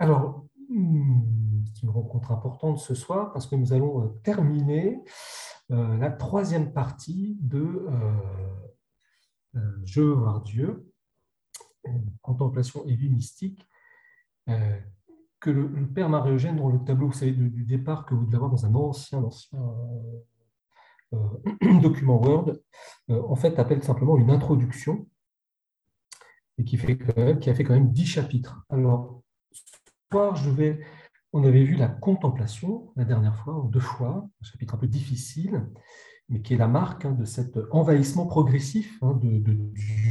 Alors, hmm, c'est une rencontre importante ce soir parce que nous allons euh, terminer euh, la troisième partie de euh, Je veux voir Dieu, contemplation et mystique, que le, père Marie-Eugène, dans le tableau vous savez, du, départ que vous devez avoir dans un ancien, document Word, en fait, appelle simplement une introduction et qui, qui a fait quand même dix chapitres. Alors, on avait vu la contemplation la dernière fois, deux fois, un chapitre un peu difficile, mais qui est la marque hein, de cet envahissement progressif hein, de,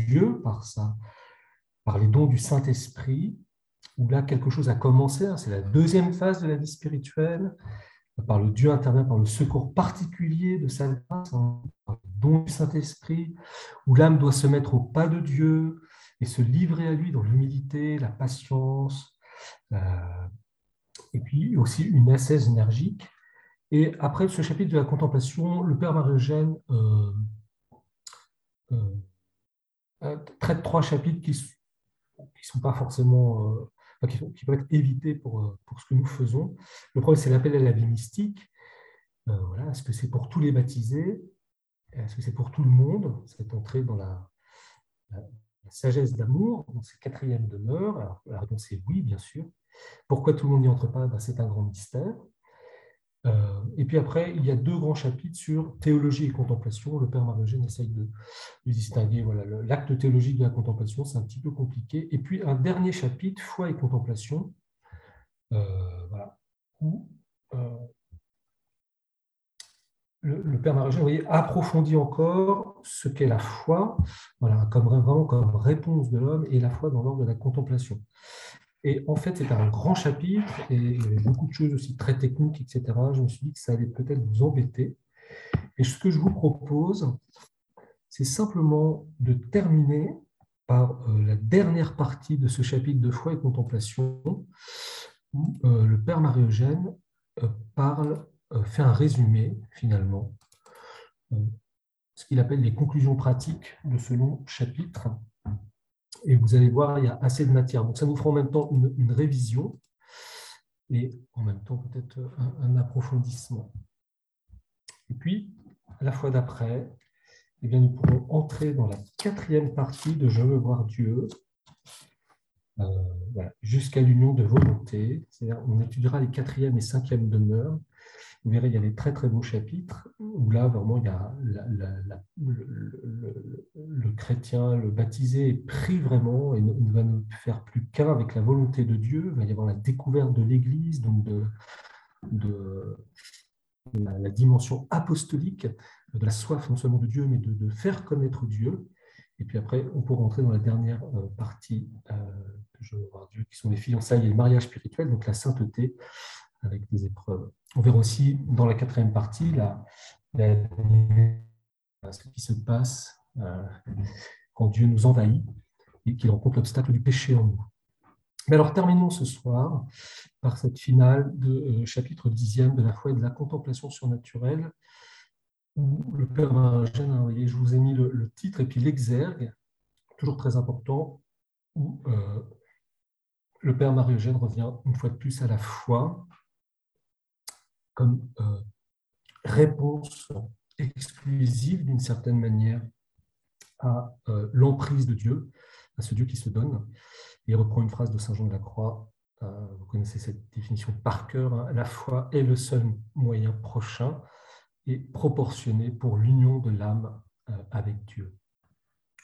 Dieu par, par les dons du Saint-Esprit, où là quelque chose a commencé, hein, c'est la deuxième phase de la vie spirituelle, par le Dieu intervient par le secours particulier de sa grâce, par le don du Saint-Esprit, où l'âme doit se mettre au pas de Dieu et se livrer à lui dans l'humilité, la patience, et puis aussi une ascèse énergique. Et après ce chapitre de la contemplation, le Père Marie-Eugène euh, euh, traite trois chapitres qui ne sont pas forcément, qui, peuvent être évités pour, pour ce que nous faisons. Le premier, c'est l'appel à la vie mystique. voilà, Est-ce que c'est pour tous les baptisés? Est-ce que c'est pour tout le monde? Cette entrée dans la, la sagesse d'amour, c'est quatrième demeure Alors, la réponse est oui, bien sûr. Pourquoi tout le monde n'y entre pas? Ben, C'est un grand mystère. Euh, et puis après, il y a deux grands chapitres sur théologie et contemplation. Le Père Marogène essaye de, distinguer voilà, l'acte théologique de la contemplation, c'est un petit peu compliqué. Et puis un dernier chapitre, foi et contemplation, euh, où euh, le, Père Marie voyez, approfondit encore ce qu'est la foi, voilà, comme vraiment comme réponse de l'homme et la foi dans l'ordre de la contemplation. Et en fait, c'est un grand chapitre et il y avait beaucoup de choses aussi très techniques, etc. Je me suis dit que ça allait peut-être vous embêter. Et ce que je vous propose, c'est simplement de terminer par euh, la dernière partie de ce chapitre de foi et contemplation, où euh, le Père Marie-Eugène euh, parle fait un résumé, finalement, euh, ce qu'il appelle les conclusions pratiques de ce long chapitre. Et vous allez voir, il y a assez de matière. Donc, ça nous fera en même temps une, révision et en même temps peut-être un, approfondissement. Et puis, la fois d'après, eh nous pourrons entrer dans la quatrième partie de Je veux voir Dieu, euh, jusqu'à l'union de volonté. C'est-à-dire, on étudiera les quatrième et cinquième demeures vous verrez, il y a des très très beaux chapitres où là, vraiment, il y a le, chrétien, le baptisé est pris vraiment et ne, va ne faire plus qu'un avec la volonté de Dieu. Il va y avoir la découverte de l'Église, donc de, la, dimension apostolique, de la soif non seulement de Dieu, mais de, faire connaître Dieu. Et puis après, on pourra entrer dans la dernière euh, partie euh, je voir Dieu, qui sont les fiançailles et le mariage spirituel, donc la sainteté avec des épreuves. On verra aussi dans la quatrième partie ce qui se passe euh, quand Dieu nous envahit et qu'il rencontre l'obstacle du péché en nous. Mais alors terminons ce soir par cette finale de euh, chapitre dixième de la foi et de la contemplation surnaturelle, où le Père Eugène, hein, je vous ai mis le, titre et puis l'exergue, toujours très important, où euh, le Père Marie-Eugène revient une fois de plus à la foi, comme euh, réponse exclusive d'une certaine manière à euh, l'emprise de Dieu, à ce Dieu qui se donne. il reprend une phrase de Saint Jean de la Croix, euh, vous connaissez cette définition par cœur, hein. la foi est le seul moyen prochain et proportionné pour l'union de l'âme avec Dieu.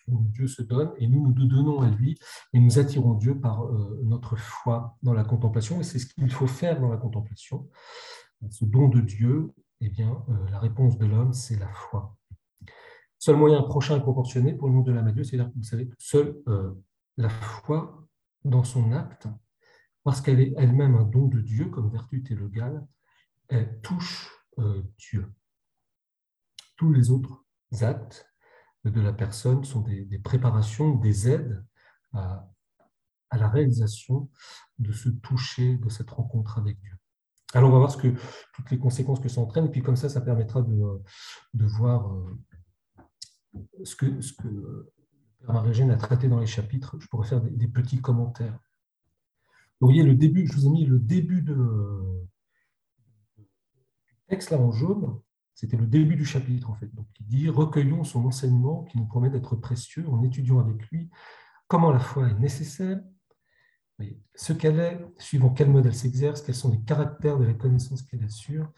Dieu se donne et nous nous donnons à lui et nous attirons Dieu par notre foi dans la contemplation et c'est ce qu'il faut faire dans la contemplation ce don de Dieu, eh bien, euh, la réponse de l'homme, c'est la foi. Seul moyen prochain et proportionné pour le nom de l'âme à Dieu, c'est-à-dire que vous savez, seule euh, la foi dans son acte, parce qu'elle est elle-même un don de Dieu, comme vertu théologale, elle touche euh, Dieu. Tous les autres actes de la personne sont des, préparations, des aides à la réalisation de ce toucher, de cette rencontre avec Dieu. Alors, on va voir ce que, toutes les conséquences que ça entraîne, puis comme ça, ça permettra de, de voir euh, ce que, ce que Père Marégène a traité dans les chapitres. Je pourrais faire des, petits commentaires. Vous voyez, le début, je vous ai mis le début du texte là en jaune, c'était le début du chapitre en fait. Donc il dit Recueillons son enseignement qui nous promet d'être précieux en étudiant avec lui comment la foi est nécessaire, ce qu'elle est, suivant quel mode elle s'exerce, quels sont les caractères de la connaissance qu'elle assure.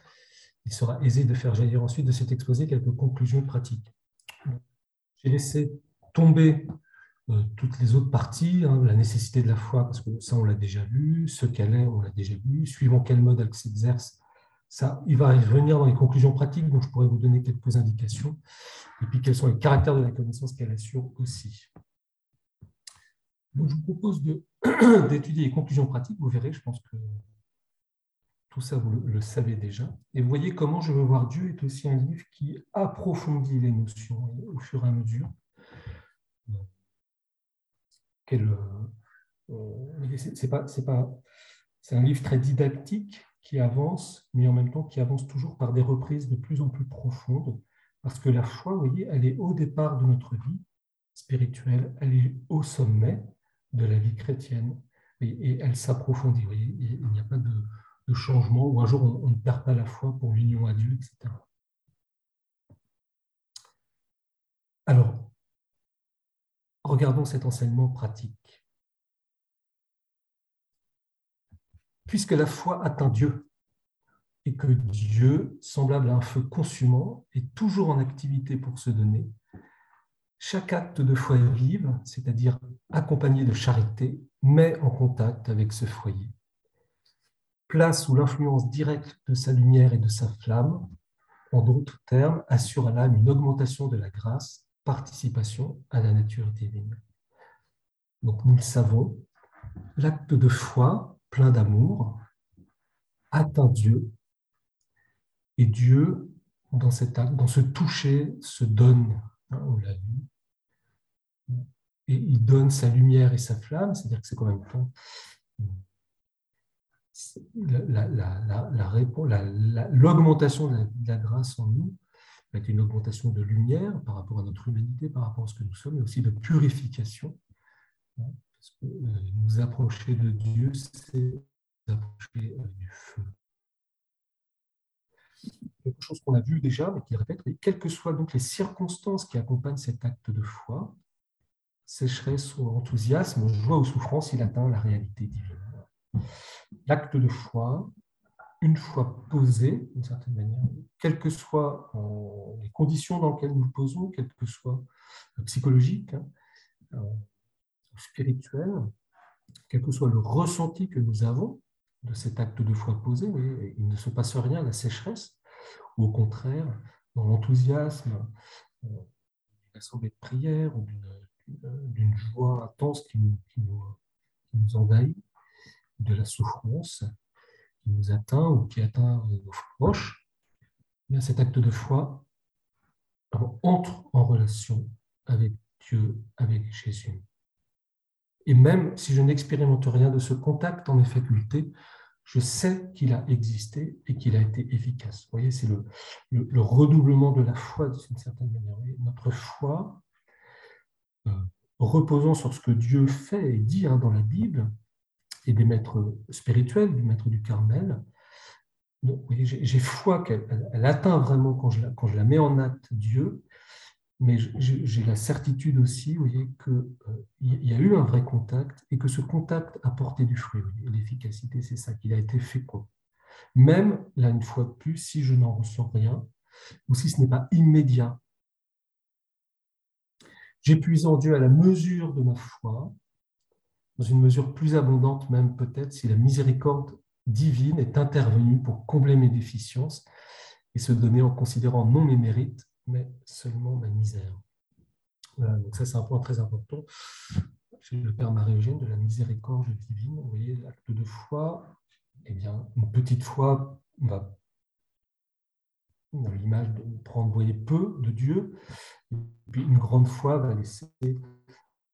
Il sera aisé de faire jaillir ensuite de cet exposé quelques conclusions pratiques. J'ai laissé tomber euh, toutes les autres parties, hein, la nécessité de la foi, parce que ça on l'a déjà vu, ce qu'elle est, on l'a déjà vu, suivant quel mode elle s'exerce, ça, il va revenir dans les conclusions pratiques, donc je pourrais vous donner quelques indications, et puis quels sont les caractères de la connaissance qu'elle assure aussi. Je vous propose d'étudier les conclusions pratiques, vous verrez, je pense que tout ça vous le, savez déjà. Et vous voyez comment Je veux voir Dieu est aussi un livre qui approfondit les notions au fur et à mesure. Euh, c'est pas, pas, un livre très didactique qui avance, mais en même temps qui avance toujours par des reprises de plus en plus profondes, parce que la foi, vous voyez, elle est au départ de notre vie spirituelle, elle est au sommet de la vie chrétienne, et, elle s'approfondit. Il n'y a pas de, changement, ou un jour on, on, ne perd pas la foi pour l'union à Dieu, etc. Alors, Regardons cet enseignement pratique. Puisque la foi atteint Dieu et que Dieu, semblable à un feu consumant, est toujours en activité pour se donner, chaque acte de foi vive, c'est-à-dire accompagné de charité, met en contact avec ce foyer. Place sous l'influence directe de sa lumière et de sa flamme, en d'autres termes, assure à l'âme une augmentation de la grâce participation à la nature divine. Donc nous le savons, l'acte de foi plein d'amour atteint Dieu et Dieu, dans cet acte, dans ce toucher, se donne, hein, on l'a vu, et il donne sa lumière et sa flamme, c'est-à-dire que c'est quand même temps l'augmentation de, la grâce en nous avec une augmentation de lumière par rapport à notre humanité, par rapport à ce que nous sommes, mais aussi de purification. Hein, parce que euh, nous approcher de Dieu, c'est nous approcher euh, du feu. Quelque chose qu'on a vu déjà, mais qui répète, quelles que soient donc les circonstances qui accompagnent cet acte de foi, sécheresse ou enthousiasme, joie ou souffrance, il atteint la réalité divine. L'acte de foi, une fois posé, d'une certaine manière, quelles que soient euh, les conditions dans lesquelles nous le posons, quelles que soient euh, psychologiques, hein, euh, spirituelles, quel que soit le ressenti que nous avons de cet acte de foi posé, il ne se passe rien à la sécheresse, ou au contraire, dans l'enthousiasme d'une assemblée de prière ou d'une joie intense qui nous, qui envahit, de la souffrance, nous atteint ou qui atteint nos proches, bien cet acte de foi entre en relation avec Dieu, avec Jésus. Et même si je n'expérimente rien de ce contact en mes facultés, je sais qu'il a existé et qu'il a été efficace. Vous voyez, c'est le, le, redoublement de la foi d'une certaine manière. Notre foi, euh, reposant sur ce que Dieu fait et dit hein, dans la Bible, et des maîtres spirituels, du maître du Carmel. J'ai foi qu'elle atteint vraiment quand je, la, quand je la mets en acte Dieu, mais j'ai la certitude aussi vous voyez, qu'il euh, y a eu un vrai contact et que ce contact a porté du fruit. L'efficacité, c'est ça, qu'il a été fécond. Même, là, une fois de plus, si je n'en ressens rien, ou si ce n'est pas immédiat, j'épuise en Dieu à la mesure de ma foi, dans une mesure plus abondante même peut-être si la miséricorde divine est intervenue pour combler mes déficiences et se donner en considérant non mes mérites, mais seulement ma misère. Donc ça c'est un point très important chez le Père Marie-Eugène de la miséricorde divine. Vous voyez, l'acte de foi, eh bien, une petite foi va dans l'image de prendre voyez, peu de Dieu, et puis une grande foi va laisser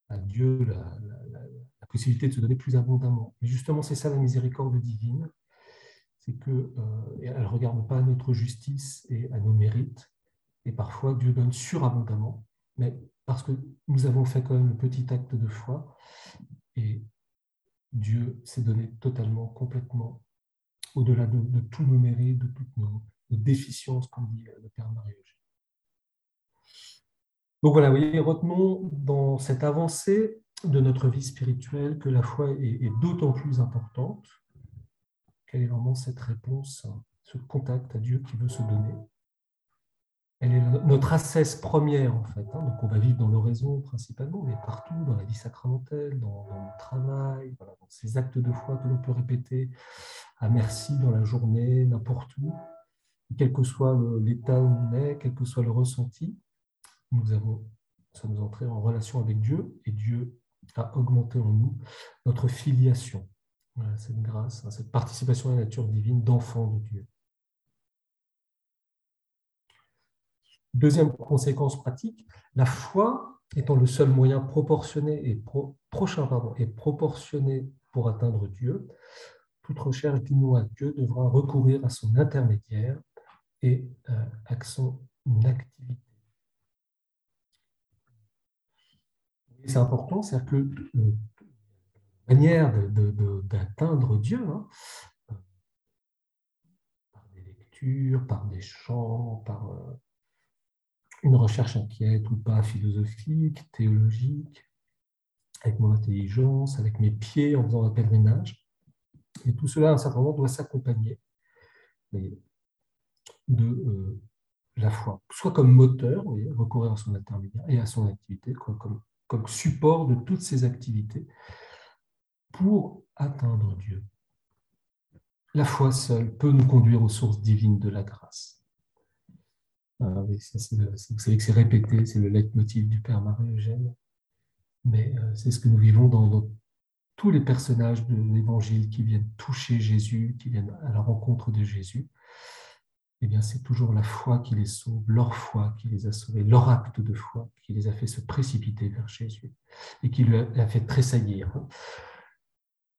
à Dieu la, possibilité de se donner plus abondamment. Mais justement, c'est ça la miséricorde divine, c'est qu'elle euh, ne regarde pas notre justice et à nos mérites, et parfois Dieu donne surabondamment, mais parce que nous avons fait quand même le petit acte de foi, et Dieu s'est donné totalement, complètement, au-delà de, tous nos mérites, de toutes nos, déficiences, comme dit le Père Marie Donc voilà, vous voyez, retenons dans cette avancée de notre vie spirituelle que la foi est d'autant plus importante. Quelle est vraiment cette réponse, ce contact à Dieu qui veut se donner? Elle est notre assesse première, en fait. Hein. Donc, on va vivre dans l'oraison principalement, mais partout, dans la vie sacramentelle, dans, le travail, dans ces actes de foi que l'on peut répéter à merci dans la journée, n'importe où, quel que soit l'état où on est, quel que soit le ressenti, nous avons, sommes entrés en relation avec Dieu et Dieu a augmenté en nous notre filiation, cette grâce, hein, cette participation à la nature divine d'enfant de Dieu. Deuxième conséquence pratique, la foi étant le seul moyen proportionné et prochain pardon, et proportionné pour atteindre Dieu, toute recherche d'union à Dieu devra recourir à son intermédiaire et euh, à son activité. C'est important, c'est-à-dire que euh, manière d'atteindre Dieu, hein, euh, par des lectures, par des chants, par une recherche inquiète ou pas philosophique, théologique, avec mon intelligence, avec mes pieds en faisant un pèlerinage. Et tout cela, à un certain moment, doit s'accompagner de euh, la foi, soit comme moteur, recourir à son intermédiaire et à son activité, comme, comme support de toutes ces activités pour atteindre Dieu. La foi seule peut nous conduire aux sources divines de la grâce. Ah vous savez que c'est répété, c'est le leitmotiv du Père Marie-Eugène. Mais euh, c'est ce que nous vivons dans, tous les personnages de l'Évangile qui viennent toucher Jésus, qui viennent à la rencontre de Jésus. Eh bien, c'est toujours la foi qui les sauve, leur foi qui les a sauvés, leur acte de foi qui les a fait se précipiter vers Jésus et qui lui a, fait tressaillir.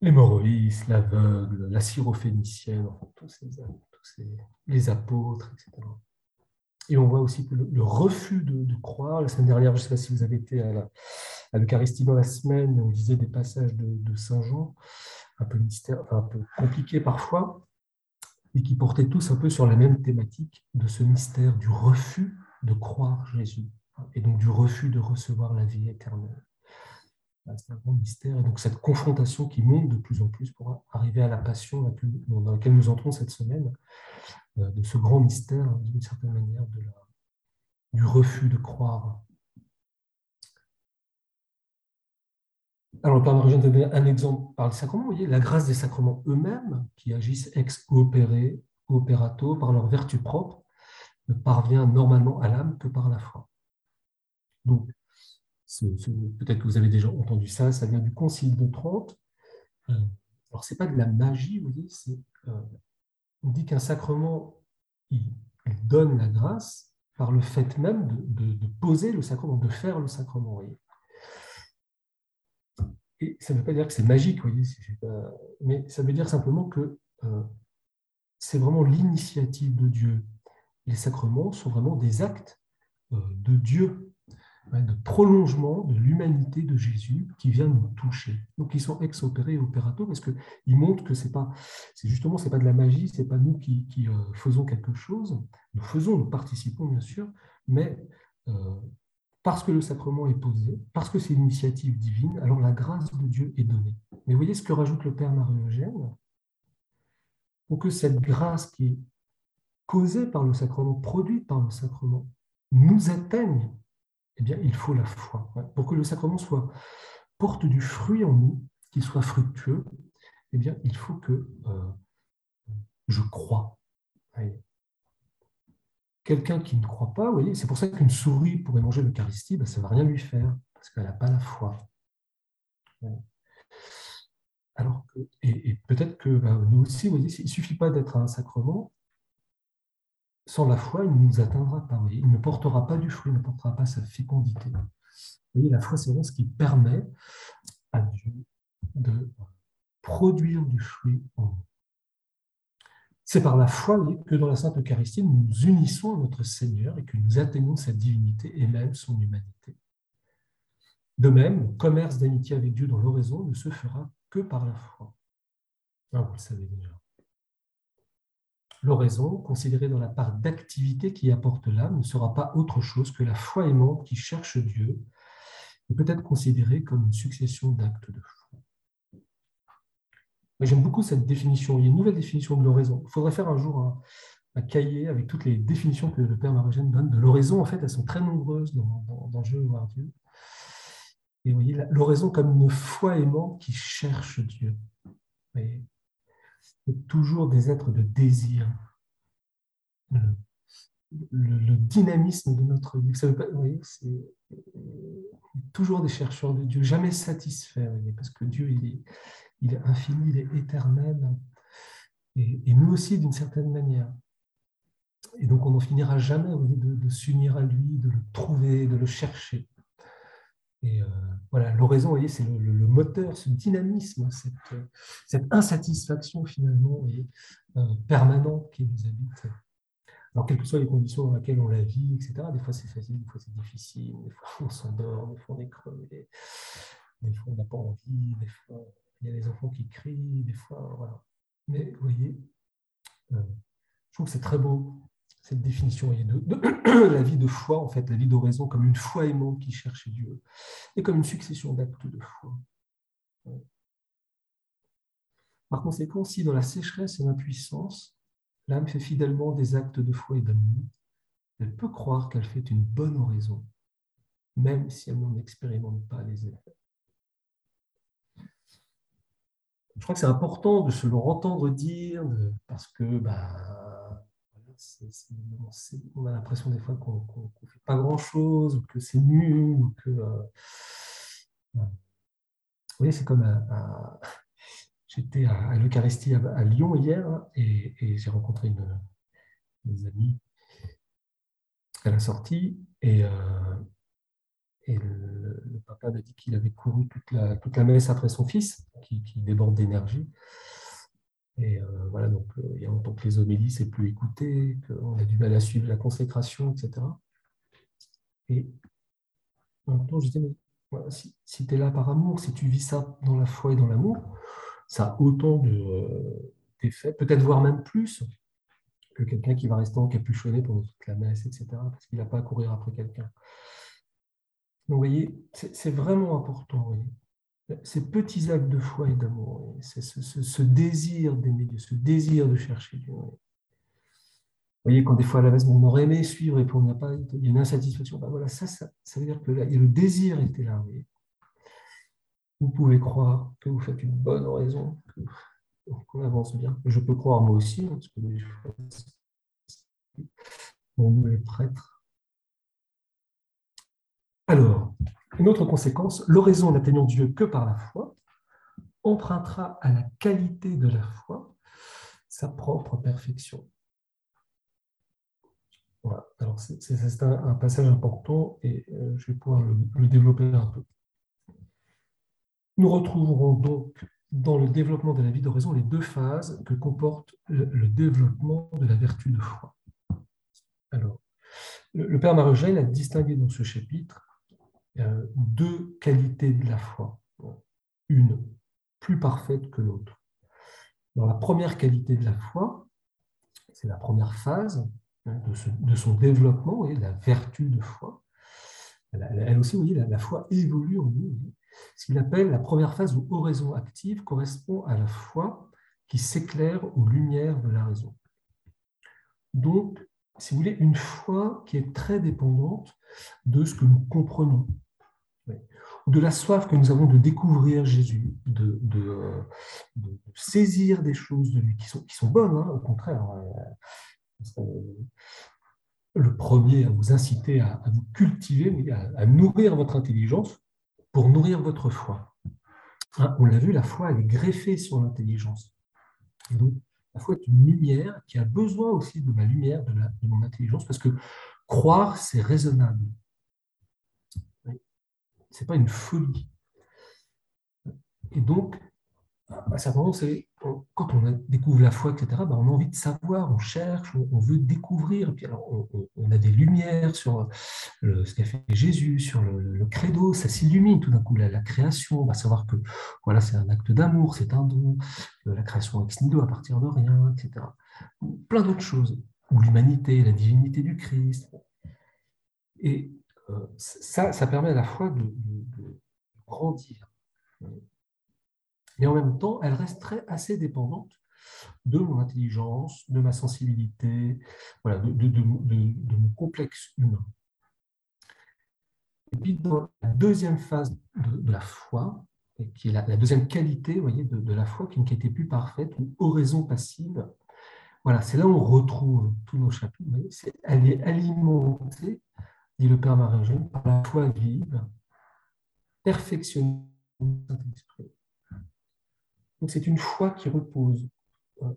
L'hémorroïs, l'aveugle, la syrophénicienne, tous, ces, tous les apôtres, etc. Et on voit aussi que le, refus de, croire, la semaine dernière, je ne sais pas si vous avez été à l'Eucharistie dans la semaine, on disait des passages de, Saint Jean, un peu mystère, un peu compliqués parfois, et qui portaient tous un peu sur la même thématique de ce mystère du refus de croire Jésus, et donc du refus de recevoir la vie éternelle. C'est un grand mystère, et donc cette confrontation qui monte de plus en plus pour arriver à la passion dans laquelle nous entrons cette semaine, euh, de ce grand mystère, hein, d'une certaine manière, du refus de croire. Alors, le Père Marie donner un exemple par les sacrements. Vous voyez, la grâce des sacrements eux-mêmes, qui agissent ex opere, operato, par leur vertu propre, ne parvient normalement à l'âme que par la foi. Donc, peut-être que vous avez déjà entendu ça, ça vient du Concile de Trente. Euh, alors, ce n'est pas de la magie, vous voyez, euh, on dit qu'un sacrement, il, donne la grâce par le fait même de, poser le sacrement, de faire le sacrement. Et ça ne veut pas dire que c'est magique, mais ça veut dire simplement que euh, c'est vraiment l'initiative de Dieu. Les sacrements sont vraiment des actes de Dieu de prolongement de l'humanité de Jésus qui vient nous toucher. Donc ils sont ex-opérés et opérato parce qu'ils montrent que c'est pas, c'est justement c'est pas de la magie, c'est pas nous qui, euh, faisons quelque chose. Nous faisons, nous participons bien sûr, mais euh, parce que le sacrement est posé, parce que c'est une initiative divine, alors la grâce de Dieu est donnée. Mais voyez ce que rajoute le Père Marie-Eugène Pour que cette grâce qui est causée par le sacrement, produite par le sacrement, nous atteigne eh bien, il faut la foi. Pour que le sacrement soit porte du fruit en nous, qu'il soit fructueux, eh bien, il faut que euh, je crois. Quelqu'un qui ne croit pas, voyez, c'est pour ça qu'une souris pourrait manger l'Eucharistie, ben, ça ne va rien lui faire, parce qu'elle n'a pas la foi. Alors et, peut-être que ben, nous aussi, vous voyez, il ne suffit pas d'être un sacrement, sans la foi, il ne nous atteindra pas. Il ne portera pas du fruit, il ne portera pas sa fécondité. Vous voyez, la foi, c'est vraiment ce qui permet à Dieu de produire du fruit en nous. C'est par la foi que dans la Sainte Eucharistie, nous nous unissons à notre Seigneur et que nous atteignons sa divinité et même son humanité. De même, le commerce d'amitié avec Dieu dans l'oraison ne se fera que par la foi. Ah, vous le savez déjà. L'oraison, considérée dans la part d'activité qui apporte l'âme, ne sera pas autre chose que la foi aimante qui cherche Dieu et peut être considérée comme une succession d'actes de foi. J'aime beaucoup cette définition. Il y a une nouvelle définition de l'oraison. Il faudrait faire un jour un, cahier avec toutes les définitions que le Père Marogène donne de l'oraison. En fait, elles sont très nombreuses dans, dans, dans voir Dieu. Et vous voyez, l'oraison comme une foi aimante qui cherche Dieu. Vous toujours des êtres de désir. Le, dynamisme de notre vie. Vous voyez, c'est toujours des chercheurs de Dieu, jamais satisfaits, parce que Dieu, il est, infini, il est éternel, et, nous aussi d'une certaine manière. Et donc on n'en finira jamais de s'unir à lui, de le trouver, de le chercher. Et euh, voilà, l'oraison, vous voyez, c'est le, moteur, ce dynamisme, cette, cette insatisfaction finalement et, euh, permanente qui nous habite. Alors, quelles que soient les conditions dans lesquelles on la vit, etc., des fois c'est facile, des fois c'est difficile, des fois on s'endort, des fois on est crevé, des fois on n'a pas envie, des fois il y a des enfants qui crient, des fois, voilà. Mais vous voyez, euh, je trouve que c'est très beau cette définition de, de, la vie de foi, en fait, la vie d'oraison comme une foi aimante qui cherche Dieu, et comme une succession d'actes de foi. Par conséquent, si dans la sécheresse et l'impuissance, l'âme fait fidèlement des actes de foi et d'amour, elle peut croire qu'elle fait une bonne oraison, même si elle n'en expérimente pas les effets. Je crois que c'est important de se le entendre dire, parce que on a l'impression des fois qu'on ne fait pas grand-chose, ou que c'est nul, ou que... Euh, voyez, c'est comme... J'étais à, l'Eucharistie à, Lyon hier, et, j'ai rencontré une, des amis à la sortie, et, euh, le, papa m'a dit qu'il avait couru toute la, toute la messe après son fils, qui déborde d'énergie. Et euh, voilà, donc euh, il y a longtemps que les homélies, c'est plus écouté, qu'on a du mal à suivre la consécration, etc. Et en même temps, je disais, mais si, tu es là par amour, si tu vis ça dans la foi et dans l'amour, ça a autant d'effets, de, peut-être voire même plus que quelqu'un qui va rester encapuchonné pendant toute la messe, etc., parce qu'il n'a pas à courir après quelqu'un. Donc, vous voyez, c'est vraiment important. Vous voyez ces petits actes de foi et d'amour, ce, désir d'aimer Dieu, ce désir de chercher Dieu. Vous voyez, quand des fois à la messe, on aurait aimé suivre et puis on n'a pas, il y a une insatisfaction. Ben voilà, ça, ça, veut dire que le désir était là. Vous pouvez croire que vous faites une bonne oraison, qu'on avance bien. Je peux croire moi aussi, hein, parce que les prêtres. Alors, une autre conséquence, l'oraison n'atteignant Dieu que par la foi empruntera à la qualité de la foi sa propre perfection. Voilà, alors c'est un, passage important et euh, je vais pouvoir le, développer un peu. Nous retrouverons donc dans le développement de la vie d'oraison les deux phases que comporte le, développement de la vertu de foi. Alors, le, le Père Marogène a distingué dans ce chapitre euh, deux qualités de la foi. Une plus parfaite que l'autre. Dans la première qualité de la foi, c'est la première phase hein, de, son développement, et la vertu de foi. Elle, aussi, vous voyez, la, foi évolue en nous. Ce qu'il appelle la première phase où oraison active correspond à la foi qui s'éclaire aux lumières de la raison. Donc, si vous voulez, une foi qui est très dépendante de ce que nous comprenons, de la soif que nous avons de découvrir Jésus, de, saisir des choses de lui qui sont, bonnes, hein, au contraire. Euh, le premier à vous inciter à, vous cultiver, à, nourrir votre intelligence pour nourrir votre foi. Hein, on l'a vu, la foi, est greffée sur l'intelligence. la foi est une lumière qui a besoin aussi de ma lumière, de mon intelligence, parce que croire, c'est raisonnable n'est pas une folie. Et donc, à certain moment, c'est quand on découvre la foi, etc., ben, on a envie de savoir, on cherche, on, veut découvrir. Puis alors, on, a des lumières sur ce qu'a fait Jésus, sur le, credo, ça s'illumine tout d'un coup. La, création, on va savoir que voilà, c'est un acte d'amour, c'est un don, la création ex nihilo à partir de rien, etc. Plein d'autres choses, ou l'humanité, la divinité du Christ. Et ça, ça permet à la fois de, grandir mais en même temps, elle resterait assez dépendante de mon intelligence, de ma sensibilité, voilà, de, mon complexe humain. Et puis dans la deuxième phase de, la foi, qui est la, deuxième qualité voyez, de, la foi, qui est une qualité plus parfaite, ou oraison passive, voilà, c'est là où on retrouve tous nos chapitres. elle est alimentée, dit le Père marie par la foi vive, perfectionnée Saint-Esprit. Donc c'est une foi qui repose, euh,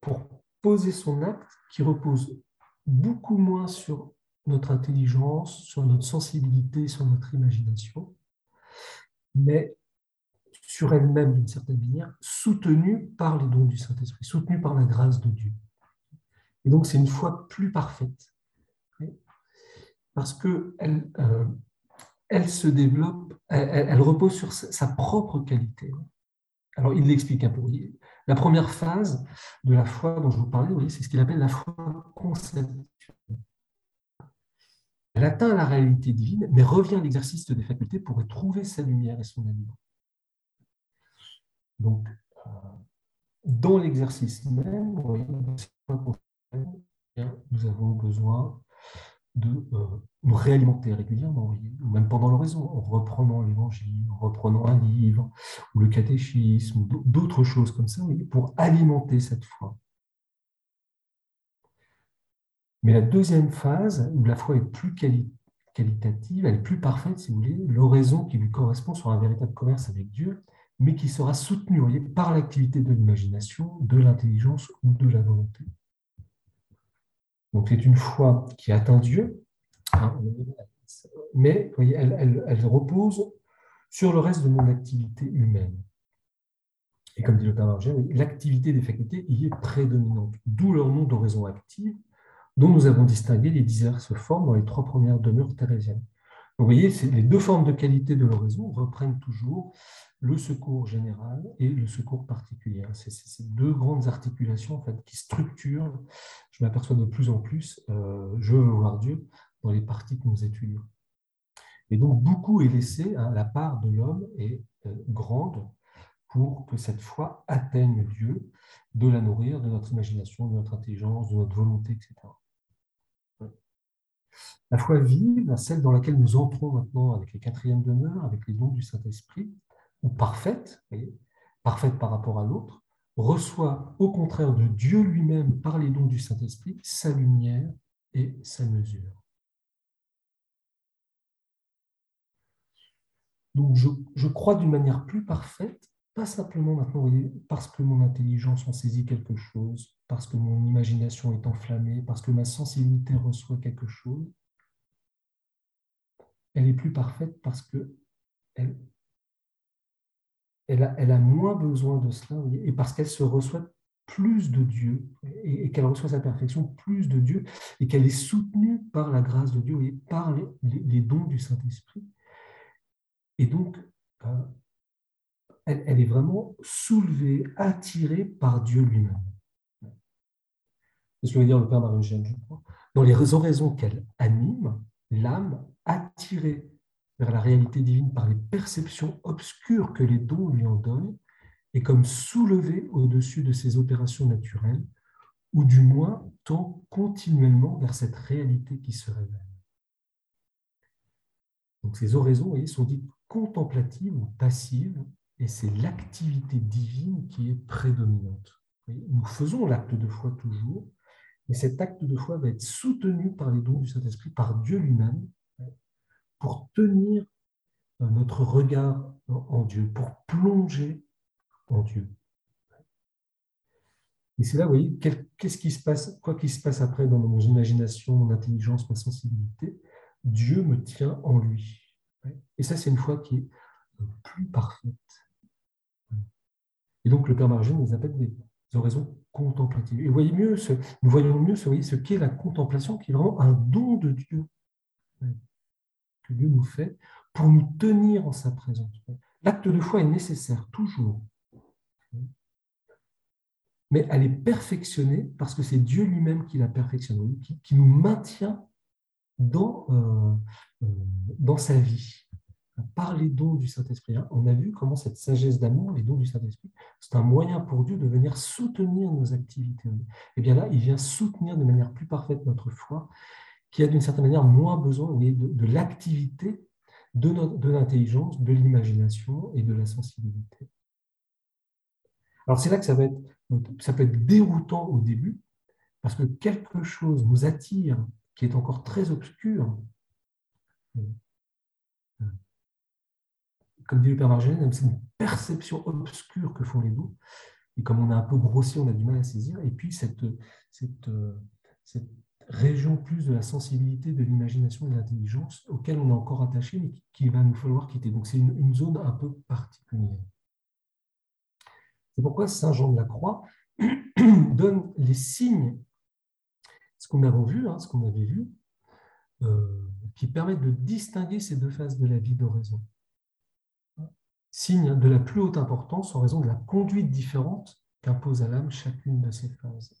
pour poser son acte, qui repose beaucoup moins sur notre intelligence, sur notre sensibilité, sur notre imagination, mais sur elle-même d'une certaine manière, soutenue par les dons du Saint-Esprit, soutenue par la grâce de Dieu. Et donc c'est une foi plus parfaite, parce qu'elle euh, elle se développe, elle, repose sur sa propre qualité. Alors, il l'explique un peu. La première phase de la foi dont je vous parlais, c'est ce qu'il appelle la foi conceptuelle. Elle atteint la réalité divine, mais revient à l'exercice des facultés pour y trouver sa lumière et son aliment. Donc, euh, dans l'exercice même, nous avons besoin de euh, nous réalimenter régulièrement, ou même pendant l'oraison, en reprenant l'évangile, en reprenant un livre, ou le catéchisme, ou d'autres choses comme ça, pour alimenter cette foi. Mais la deuxième phase, où la foi est plus qualitative, elle est plus parfaite, si vous voulez, l'oraison qui lui correspond sur un véritable commerce avec Dieu, mais qui sera soutenue voyez, par l'activité de l'imagination, de l'intelligence ou de la volonté. Donc c'est une foi qui atteint Dieu, hein, mais elle, repose sur le reste de mon activité humaine. Et comme dit le Père l'activité des facultés y est prédominante, d'où leur nom d'oraison active, dont nous avons distingué les diverses formes dans les trois premières demeures thérésiennes. Vous voyez, les deux formes de qualité de l'oraison reprennent toujours le secours général et le secours particulier. C'est ces deux grandes articulations en fait, qui structurent, je m'aperçois de plus en plus, euh, je veux voir Dieu dans les parties que nous étudions. Et donc beaucoup est laissé, hein, la part de l'homme est euh, grande pour que cette foi atteigne Dieu, de la nourrir, de notre imagination, de notre intelligence, de notre volonté, etc. La foi vive, celle dans laquelle nous entrons maintenant avec les quatrièmes demeures, avec les dons du Saint-Esprit, ou parfaite, parfaite par rapport à l'autre, reçoit au contraire de Dieu lui-même par les dons du Saint-Esprit sa lumière et sa mesure. Donc je, crois d'une manière plus parfaite, pas simplement maintenant, parce que mon intelligence en saisit quelque chose, parce que mon imagination est enflammée, parce que ma sensibilité reçoit quelque chose. Elle est plus parfaite parce que elle elle a, moins besoin de cela, et parce qu'elle se reçoit plus de Dieu, et, qu'elle reçoit sa perfection plus de Dieu, et qu'elle est soutenue par la grâce de Dieu et par les, dons du Saint-Esprit. Et donc, euh, elle, est vraiment soulevée, attirée par Dieu lui-même. C'est ce que veut dire le Père marie je crois. Dans les oraisons qu'elle anime, l'âme attirée vers la réalité divine par les perceptions obscures que les dons lui en donnent, et comme soulevé au-dessus de ses opérations naturelles, ou du moins tend continuellement vers cette réalité qui se révèle. Donc ces oraisons voyez, sont dites contemplatives ou passives, et c'est l'activité divine qui est prédominante. Nous faisons l'acte de foi toujours, mais cet acte de foi va être soutenu par les dons du Saint-Esprit, par Dieu lui-même, pour tenir euh, notre regard en Dieu, pour plonger en Dieu. Et c'est là, vous voyez, qu'est-ce qui se passe, quoi qu'il se passe après dans mon imagination, mon intelligence, ma sensibilité, Dieu me tient en lui. Et ça, c'est une foi qui est euh, plus parfaite. Et donc, le Père Margène les appelle des oraisons contemplatives. Et voyez mieux ce, nous voyons mieux ce, qu'est la contemplation, qui est vraiment un don de Dieu que Dieu nous fait pour nous tenir en sa présence. L'acte de foi est nécessaire, toujours. Mais elle est perfectionnée parce que c'est Dieu lui-même qui la perfectionne, qui, qui nous maintient dans, euh, euh, dans sa vie par les dons du Saint-Esprit. Hein, on a vu comment cette sagesse d'amour, les dons du Saint-Esprit, c'est un moyen pour Dieu de venir soutenir nos activités. Et eh bien là, il vient soutenir de manière plus parfaite notre foi, qui a d'une certaine manière moins besoin de, de l'activité, de, l'intelligence, de l'imagination et de la sensibilité. Alors c'est là que ça, va être, ça peut être déroutant au début, parce que quelque chose nous attire qui est encore très obscur comme dit le Père Marjolaine, c'est une perception obscure que font les doux. Et comme on a un peu grossi, on a du mal à saisir. Et puis cette, cette, cette région plus de la sensibilité, de l'imagination et de l'intelligence auquel on est encore attaché, mais qu'il va nous falloir quitter. Donc c'est une, zone un peu particulière. C'est pourquoi Saint Jean de la Croix donne les signes, ce qu'on avait vu, hein, ce qu'on avait vu, euh, qui permettent de distinguer ces deux phases de la vie d'oraison signe de la plus haute importance en raison de la conduite différente qu'impose à l'âme chacune de ces phases.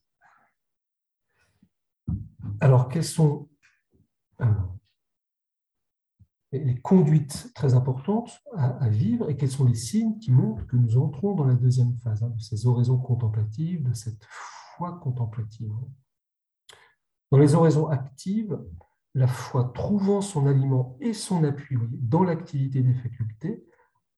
Alors, quelles sont les conduites très importantes à, vivre et quels sont les signes qui montrent que nous entrons dans la deuxième phase hein, de ces oraisons contemplatives, de cette foi contemplative Dans les oraisons actives, la foi trouvant son aliment et son appui dans l'activité des facultés,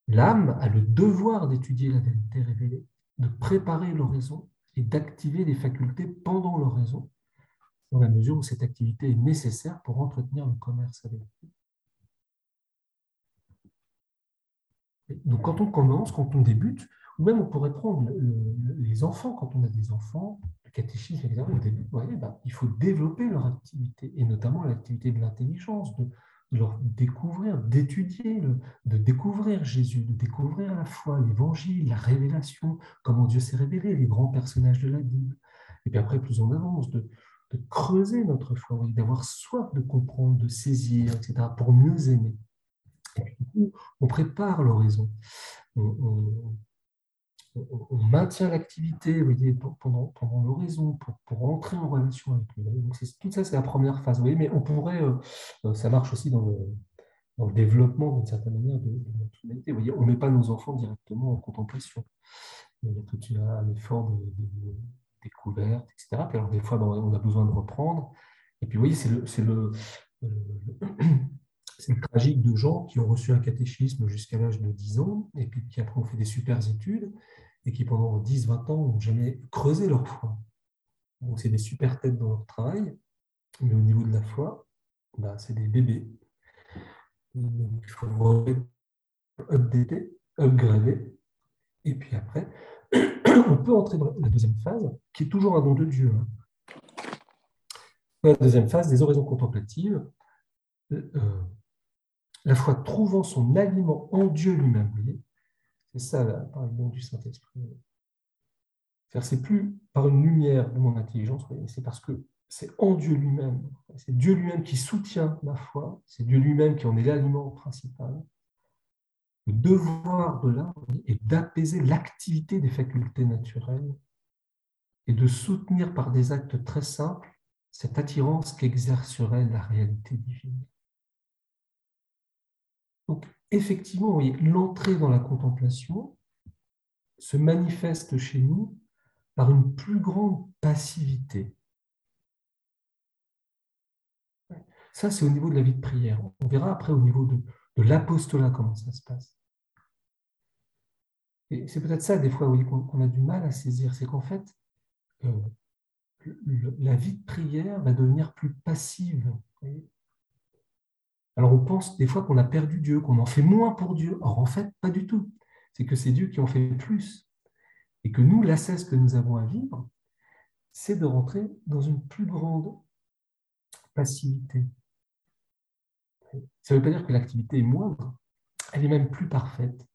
L'âme a le devoir d'étudier la vérité révélée, de préparer l'oraison et d'activer les facultés pendant l'oraison, dans la mesure où cette activité est nécessaire pour entretenir le commerce avec Dieu. Donc quand on commence, quand on débute, ou même on pourrait prendre les enfants, quand on a des enfants, le catéchisme, etc., au début, ben, il faut développer leur activité, et notamment l'activité de l'intelligence, de, de leur découvrir, d'étudier, de découvrir Jésus, de découvrir la foi, l'évangile, la révélation, comment Dieu s'est révélé, les grands personnages de la Bible. Et puis après, plus on avance, de, creuser notre foi, d'avoir soif de comprendre, de saisir, etc., pour mieux aimer. Et puis, du coup, on prépare l'horizon. On, on, maintient l'activité pendant, l'horizon pour, entrer en relation avec lui. Donc tout ça, c'est la première phase. mais on pourrait, euh, euh, ça marche aussi dans le, développement d'une certaine manière de, notre humanité. Voyez, on ne met pas nos enfants directement en contemplation. Il y a tout un effort de, découverte, etc. alors des fois, ben, on a besoin de reprendre. Et puis, vous voyez, c'est le, le, euh, c'est tragique de gens qui ont reçu un catéchisme jusqu'à l'âge de 10 ans, et puis qui après ont fait des super études, et qui pendant 10-20 ans n'ont jamais creusé leur foi. Donc c'est des super têtes dans leur travail, mais au niveau de la foi, bah, c'est des bébés. il faut updater, upgrader, et puis après, on peut entrer dans la deuxième phase, qui est toujours un don de Dieu. Hein. La deuxième phase, des oraisons contemplatives, euh, la foi trouvant son aliment en Dieu lui-même. C'est ça, par le don du Saint-Esprit. C'est plus par une lumière de mon intelligence, c'est parce que c'est en Dieu lui-même. C'est Dieu lui-même qui soutient ma foi, c'est Dieu lui-même qui en est l'aliment principal. Le devoir de l'âme est d'apaiser l'activité des facultés naturelles et de soutenir par des actes très simples cette attirance qu'exercerait la réalité divine. Donc, effectivement, l'entrée dans la contemplation se manifeste chez nous par une plus grande passivité. Ça, c'est au niveau de la vie de prière. On verra après au niveau de, l'apostolat comment ça se passe. Et c'est peut-être ça, des fois, qu'on a du mal à saisir, c'est qu'en fait, euh, la vie de prière va devenir plus passive. Alors on pense des fois qu'on a perdu Dieu, qu'on en fait moins pour Dieu. Or en fait, pas du tout. C'est que c'est Dieu qui en fait plus. Et que nous, l'assesse que nous avons à vivre, c'est de rentrer dans une plus grande passivité. Ça ne veut pas dire que l'activité est moindre, elle est même plus parfaite.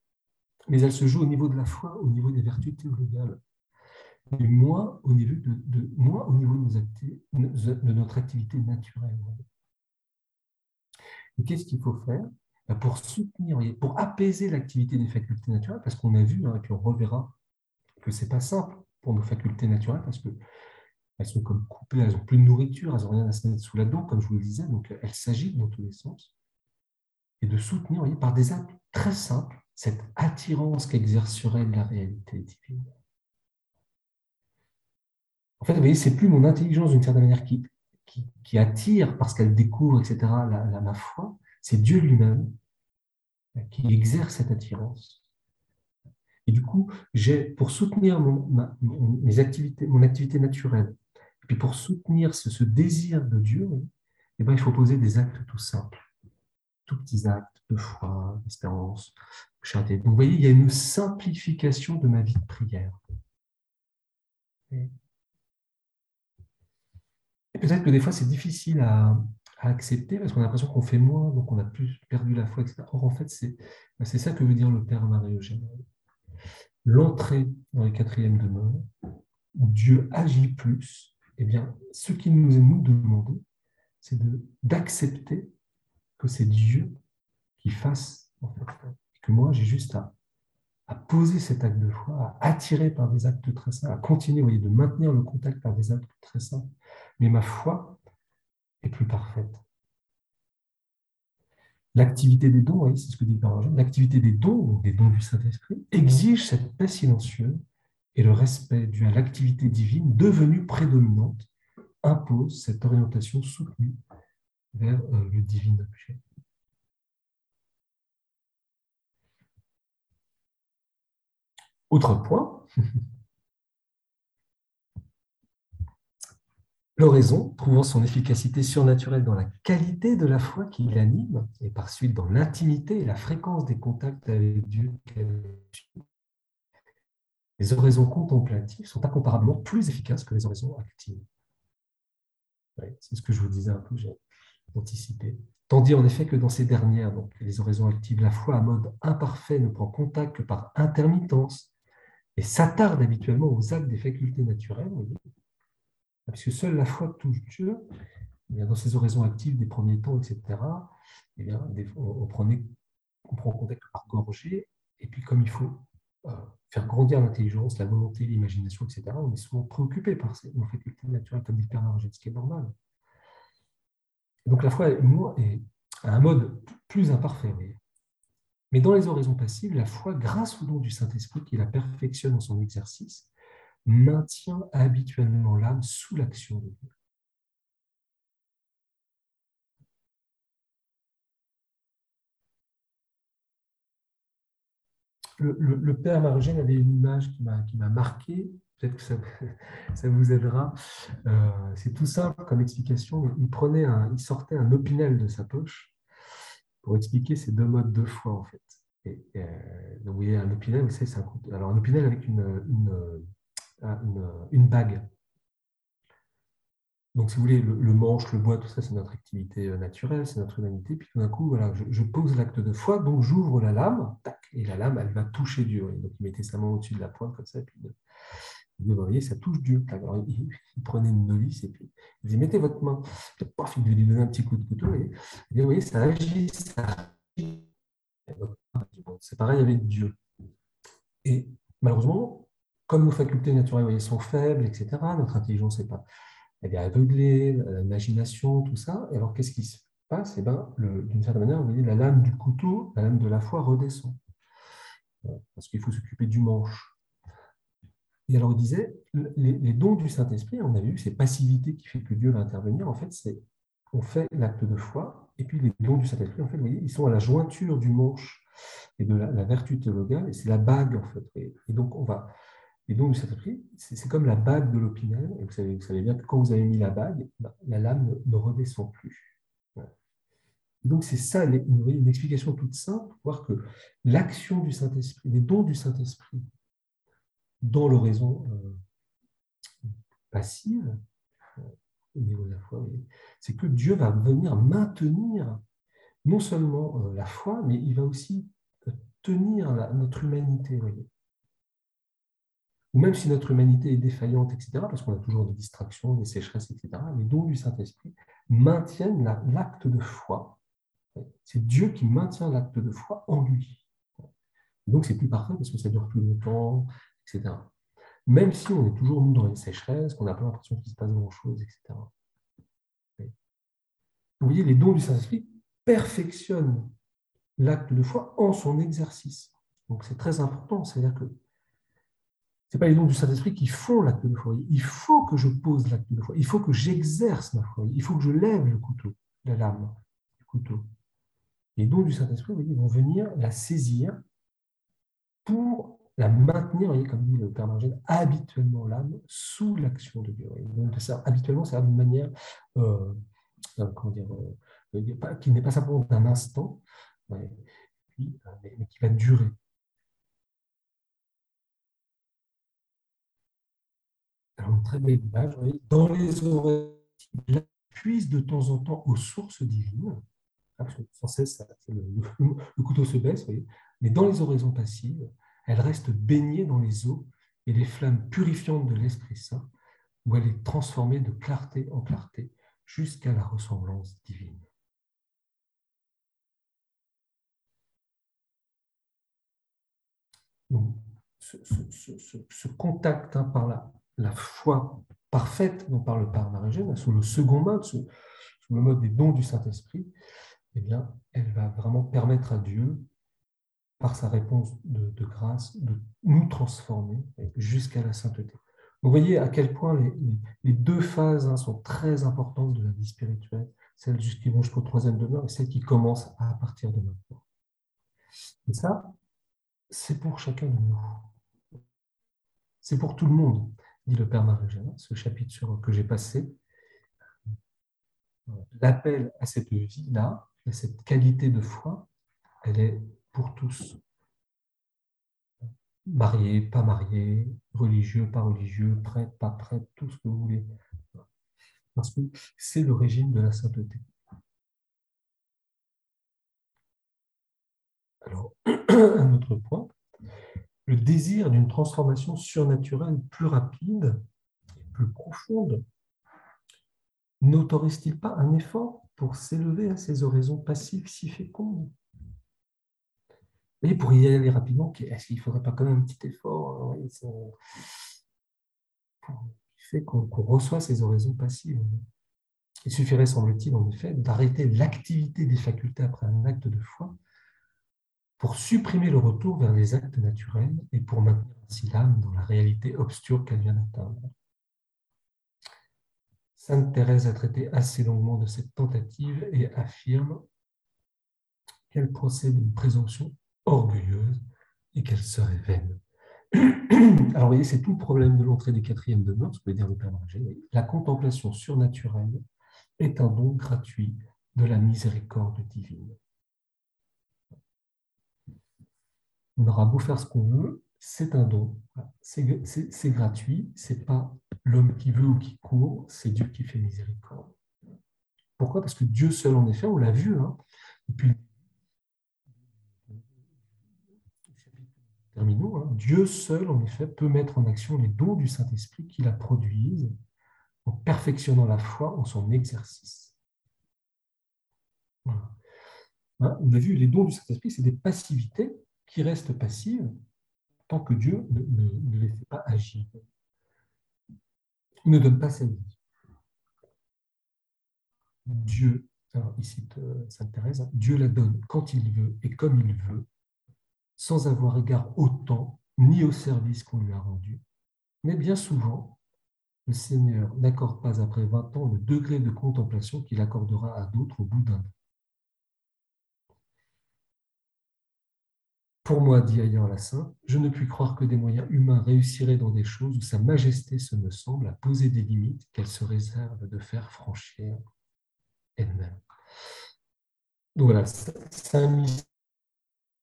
mais elle se joue au niveau de la foi, au niveau des vertus théologales, et moins au niveau de notre activité naturelle. Qu'est-ce qu'il faut faire? Bah, Pour soutenir, pour apaiser l'activité des facultés naturelles, parce qu'on a vu, hein, et puis on reverra que ce n'est pas simple pour nos facultés naturelles, parce que elles sont comme coupées, elles n'ont plus de nourriture, elles n'ont rien à se mettre sous la dent, comme je vous le disais, donc elles s'agitent dans tous les sens. Et de soutenir par des actes très simples cette attirance qu'exerce sur elle la réalité divine. En fait, vous voyez, c'est plus mon intelligence d'une certaine manière qui, qui, attire parce qu'elle découvre, etc., la, la, foi, c'est Dieu lui-même qui exerce cette attirance. Et du coup, j'ai, pour soutenir mon, mes activités, mon activité naturelle, et puis pour soutenir ce, désir de Dieu, eh ben, il faut poser des actes tout simples, tout petits actes de foi, d'espérance, donc, vous voyez, il y a une simplification de ma vie de prière. Peut-être que des fois, c'est difficile à, accepter parce qu'on a l'impression qu'on fait moins, donc on a plus perdu la foi, etc. Or, en fait, ben, c'est ça que veut dire le Père Marie-Eugène. L'entrée dans les quatrièmes demeures, où Dieu agit plus, eh bien, ce qui nous est nous demandé, c'est d'accepter que c'est Dieu qui fasse en fait, moi, j'ai juste à, poser cet acte de foi, à attirer par des actes très simples, à continuer voyez, de maintenir le contact par des actes très simples. Mais ma foi est plus parfaite. L'activité des dons, c'est ce que dit Père l'activité des dons, des dons du Saint-Esprit, exige cette paix silencieuse et le respect dû à l'activité divine devenue prédominante impose cette orientation soutenue vers euh, le divin objet. Autre point, l'oraison, trouvant son efficacité surnaturelle dans la qualité de la foi qui l'anime, et par suite dans l'intimité et la fréquence des contacts avec Dieu les oraisons contemplatives sont incomparablement plus efficaces que les oraisons actives. c'est ce que je vous disais un peu, j'ai anticipé. Tandis en effet que dans ces dernières, donc les oraisons actives, la foi à mode imparfait ne prend contact que par intermittence et s'attarde habituellement aux actes des facultés naturelles, puisque seule la foi touche Dieu, eh dans ces oraisons actives des premiers temps, etc., eh bien, on, prenait, on prend contact par gorgée, et puis comme il faut euh, faire grandir l'intelligence, la volonté, l'imagination, etc., on est souvent préoccupé par ces facultés naturelles, comme Père ce qui est normal. Donc la foi est, est un mode plus imparfait. Mais dans les oraisons passives, la foi, grâce au don du Saint-Esprit qui la perfectionne dans son exercice, maintient habituellement l'âme sous l'action de Dieu. Le, père Marogène avait une image qui m'a marqué, peut-être que ça, vous aidera. Euh, c'est tout simple comme explication. Il, prenait il sortait un opinel de sa poche pour expliquer ces deux modes de foi, en fait. Euh, vous voyez, un opinel, vous savez, un, alors un opinel avec une, une, bague. Donc, si vous voulez, le, manche, le bois, tout ça, c'est notre activité euh, naturelle, c'est notre humanité. Puis tout d'un coup, voilà, je, pose l'acte de foi, donc j'ouvre la lame, tac, et la lame, elle va toucher Dieu. donc, il mettait sa main au-dessus de la pointe, comme ça, et puis vous voyez, ça touche Dieu. Alors, il, prenait une novice et puis il disait, mettez votre main. il devait lui donner un petit coup de couteau. Et, vous voyez, ça agit, ça agit. C'est pareil avec Dieu. Et malheureusement, comme nos facultés naturelles sont faibles, etc., notre intelligence est pas, elle est aveuglée, l'imagination, tout ça. Et alors, qu'est-ce qui se passe? Eh ben, D'une certaine manière, vous voyez, la lame du couteau, la lame de la foi redescend. Parce qu'il faut s'occuper du manche. Et alors, il disait, les, dons du Saint-Esprit, on a vu, c'est passivité qui fait que Dieu va intervenir. En fait, c'est on fait l'acte de foi, et puis les dons du Saint-Esprit, en fait, vous voyez, ils sont à la jointure du manche et de la, vertu théologale, et c'est la bague, en fait. Et, donc, on va. Les dons du Saint-Esprit, c'est comme la bague de l'opinel, et vous savez, bien que quand vous avez mis la bague, bah, la lame ne, redescend plus. Donc, c'est ça, une, explication toute simple pour voir que l'action du Saint-Esprit, les dons du Saint-Esprit, dans l'oraison euh, passive, euh, au niveau de la foi, c'est que Dieu va venir maintenir non seulement euh, la foi, mais il va aussi soutenir notre humanité. Ou même si notre humanité est défaillante, etc., parce qu'on a toujours des distractions, des sécheresses, etc., les dons du Saint-Esprit maintiennent l'acte de foi. C'est Dieu qui maintient l'acte de foi en lui. Donc c'est plus parfait parce que ça dure plus longtemps, etc. Même si on est toujours dans une sécheresse, qu'on n'a pas l'impression qu'il se passe grand-chose, etc. Vous voyez, les dons du Saint-Esprit perfectionnent l'acte de foi en son exercice. Donc c'est très important, c'est-à-dire que ce n'est pas les dons du Saint-Esprit qui font l'acte de foi. Il faut que je pose l'acte de foi. Il faut que j'exerce ma foi. Il faut que je lève le couteau, la lame, le couteau. Les dons du Saint-Esprit vont venir la saisir pour la maintenir, comme dit le Père Margène, habituellement l'âme sous l'action de Dieu. Donc, ça, habituellement, c'est une manière euh, euh, euh, qui n'est pas simplement d'un instant, mais, qui va durer. Alors, très belle image, dans les oreilles, il puise de temps en temps aux sources divines. Ah, sans cesse, le, couteau se baisse, voyez. mais dans les oraisons passives, elle reste baignée dans les eaux et les flammes purifiantes de l'Esprit Saint, où elle est transformée de clarté en clarté jusqu'à la ressemblance divine. Donc, ce, contact hein, par la, la, foi parfaite dont parle le Père Marigène, sous le second mode, sous, le mode des dons du Saint-Esprit, eh bien, elle va vraiment permettre à Dieu, par sa réponse de, grâce, de nous transformer jusqu'à la sainteté. Vous voyez à quel point les, deux phases hein, sont très importantes de la vie spirituelle, celle qui vont jusqu'au troisième demeure et celle qui commence à partir de maintenant. Et ça, c'est pour chacun de nous. C'est pour tout le monde, dit le Père marie ce chapitre sur, que j'ai passé. L'appel à cette vie-là, à cette qualité de foi, elle est pour tous. Mariés, pas mariés, religieux, pas religieux, prêtre, pas prêtre, tout ce que vous voulez. Parce que c'est le régime de la sainteté. Alors, un autre point, le désir d'une transformation surnaturelle plus rapide et plus profonde n'autorise-t-il pas un effort pour s'élever à ces oraisons passives si fécondes Et pour y aller rapidement, est-ce qu'il ne faudrait pas quand même un petit effort hein, qui fait qu'on reçoit ces oraisons passives Il suffirait, semble-t-il, en effet, d'arrêter l'activité des facultés après un acte de foi pour supprimer le retour vers les actes naturels et pour maintenir ainsi l'âme dans la réalité obscure qu'elle vient d'atteindre. Sainte Thérèse a traité assez longuement de cette tentative et affirme qu'elle procède d'une présomption orgueilleuse et qu'elle serait vaine. Alors, vous voyez, c'est tout le problème de l'entrée du quatrième demeure, ce que veut dire le Père La contemplation surnaturelle est un don gratuit de la miséricorde divine. On aura beau faire ce qu'on veut, c'est un don. C'est gratuit, c'est pas l'homme qui veut ou qui court, c'est Dieu qui fait miséricorde. Pourquoi? Parce que Dieu seul, en effet, on l'a vu, hein, depuis terminons, hein, Dieu seul, en effet, peut mettre en action les dons du Saint-Esprit qui la produisent en perfectionnant la foi en son exercice. Hein, on a vu, les dons du Saint-Esprit, c'est des passivités qui restent passives tant que Dieu ne, les fait pas agir. Ne donne pas sa vie. Dieu, alors ici Sainte Thérèse, hein, Dieu la donne quand il veut et comme il veut, sans avoir égard au temps ni au service qu'on lui a rendu. Mais bien souvent, le Seigneur n'accorde pas après 20 ans le degré de contemplation qu'il accordera à d'autres au bout d'un an. Pour moi, dit ailleurs la Sainte, je ne puis croire que des moyens humains réussiraient dans des choses où Sa Majesté, se me semble, a posé des limites qu'elle se réserve de faire franchir elle-même. Donc voilà, c'est un mystère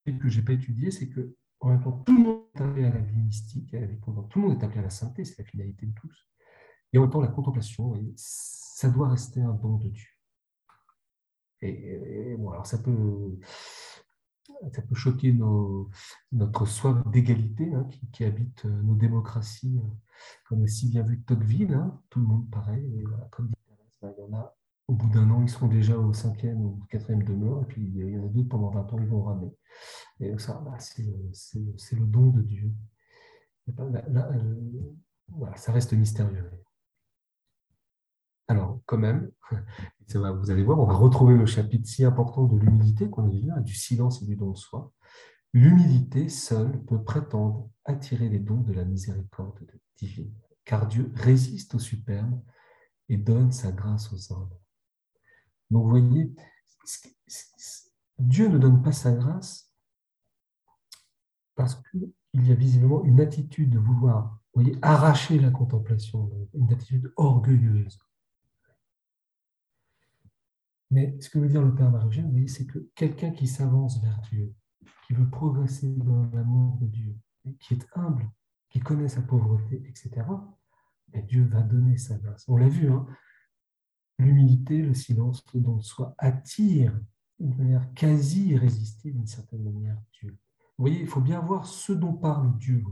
que je n'ai pas étudié, c'est que en même temps, tout le monde est appelé à la vie mystique, à la vie tout le monde est appelé à la sainteté, c'est la finalité de tous. Et en même temps, la contemplation, ça doit rester un don de Dieu. Et, bon, alors ça peut ça peut choquer notre soif d'égalité hein, qui, habite euh, nos démocraties, euh, comme si bien vu Tocqueville, hein, tout le monde pareil. Comme dit bah, il y en a, au bout d'un an, ils seront déjà au cinquième ou quatrième demeure, et puis il y en a d'autres pendant 20 ans, ils vont ramer. Et ça, c'est le don de Dieu. voilà, ça reste mystérieux. Alors, quand même, vous allez voir, on va retrouver le chapitre si important de l'humilité qu'on a vu, hein, du silence et du don de soi. L'humilité seule peut prétendre attirer les dons de la miséricorde divine, car Dieu résiste au superbe et donne sa grâce aux hommes. Donc, vous voyez, Dieu ne donne pas sa grâce parce qu'il y a visiblement une attitude de vouloir voyez, arracher la contemplation, une attitude orgueilleuse. Mais ce que veut dire le Père Marie-Eugène, c'est que quelqu'un qui s'avance vers Dieu, qui veut progresser dans l'amour de Dieu, qui est humble, qui connaît sa pauvreté, etc., Dieu va donner sa grâce. On l'a vu, hein l'humilité, le silence, le don de soi attirent d'une manière quasi irrésistible, d'une certaine manière, Dieu. Vous voyez, il faut bien voir ce dont parle Dieu,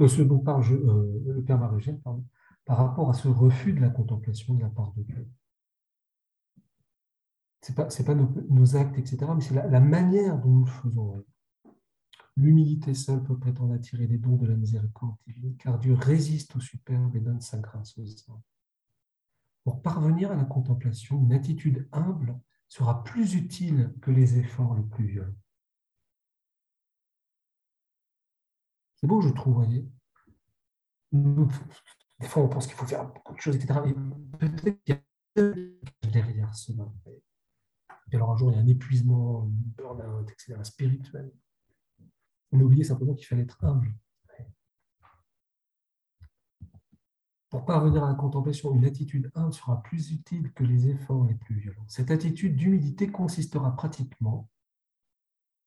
euh, ce dont parle euh, le Père Marie-Eugène, par rapport à ce refus de la contemplation de la part de Dieu ce n'est pas, pas nos, actes, etc., mais c'est la, manière dont nous le faisons. L'humilité seule peut prétendre attirer les dons de la miséricorde divine, car Dieu résiste au superbe et donne sa grâce aux hommes. Pour parvenir à la contemplation, une attitude humble sera plus utile que les efforts les plus violents. C'est beau, je trouve, voyez. Des fois, on pense qu'il faut faire beaucoup de choses, etc. Mais peut-être qu'il y a derrière cela. Alors un jour, il y a un épuisement, un burn-out, etc., spirituel. On a oublié simplement qu'il fallait être humble. Pour parvenir à la contemplation, une attitude humble sera plus utile que les efforts les plus violents. Cette attitude d'humilité consistera pratiquement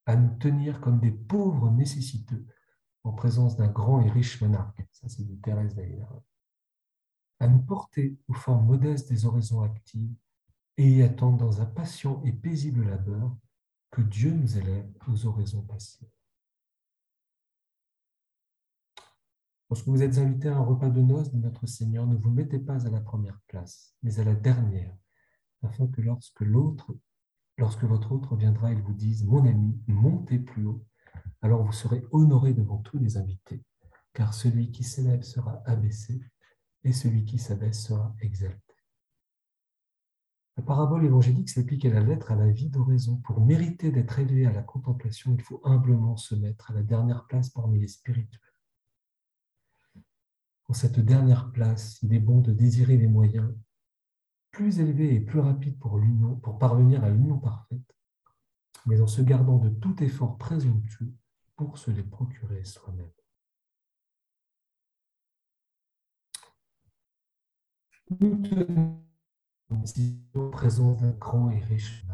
à nous tenir comme des pauvres nécessiteux en présence d'un grand et riche monarque. Ça, c'est de Thérèse d'ailleurs. À nous porter aux formes modestes des oraisons actives et y attendre dans un patient et paisible labeur que Dieu nous élève aux oraisons passives. Lorsque vous êtes invité à un repas de noces de notre Seigneur, ne vous mettez pas à la première place, mais à la dernière, afin que lorsque l'autre, lorsque votre autre viendra, il vous dise Mon ami, montez plus haut, alors vous serez honoré devant tous les invités, car celui qui s'élève sera abaissé, et celui qui s'abaisse sera exalté. La parabole évangélique s'applique à la lettre à la vie d'oraison. Pour mériter d'être élevé à la contemplation, il faut humblement se mettre à la dernière place parmi les spirituels. Pour cette dernière place, il est bon de désirer les moyens plus élevés et plus rapides pour, l'union, pour parvenir à l'union parfaite, mais en se gardant de tout effort présomptueux pour se les procurer soi-même. Nous en présence d'un grand et riche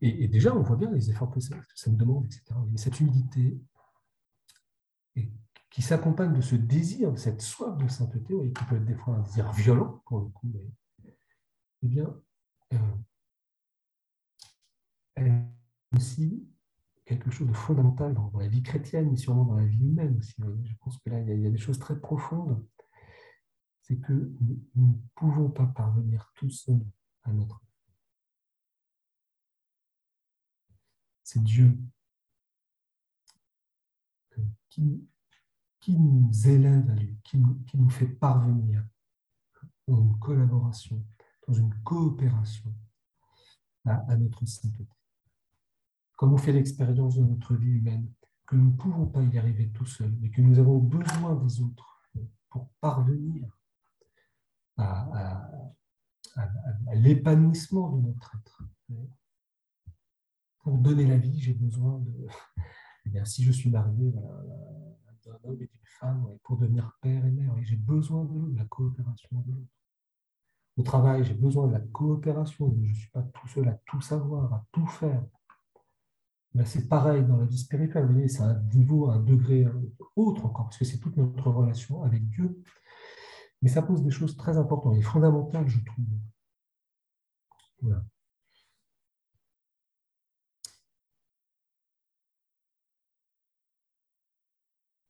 et, et, déjà, on voit bien les efforts que ça, me demande, etc. Mais cette humilité qui s'accompagne de ce désir, de cette soif de sainteté, qui peut être des fois un désir violent, pour le coup, mais, eh bien, euh, aussi quelque chose de fondamental dans, la vie chrétienne, mais sûrement dans la vie humaine aussi. Je pense que là, il y a des choses très profondes c'est que nous ne pouvons pas parvenir tout seuls à notre C'est Dieu qui, nous élève à lui, qui nous, fait parvenir dans une collaboration, dans une coopération à, notre sainteté. Comme on fait l'expérience de notre vie humaine, que nous ne pouvons pas y arriver tout seuls, mais que nous avons besoin des autres pour parvenir à, l'épanouissement de notre être. Pour donner la vie, j'ai besoin de. Eh bien, si je suis marié d'un homme et d'une femme, pour devenir père et mère, j'ai besoin de, la coopération de l'autre. Au travail, j'ai besoin de la coopération. Je ne suis pas tout seul à tout savoir, à tout faire. c'est pareil dans la vie spirituelle. c'est un niveau, un degré autre encore, parce que c'est toute notre relation avec Dieu mais ça pose des choses très importantes et fondamentales, je trouve. Voilà.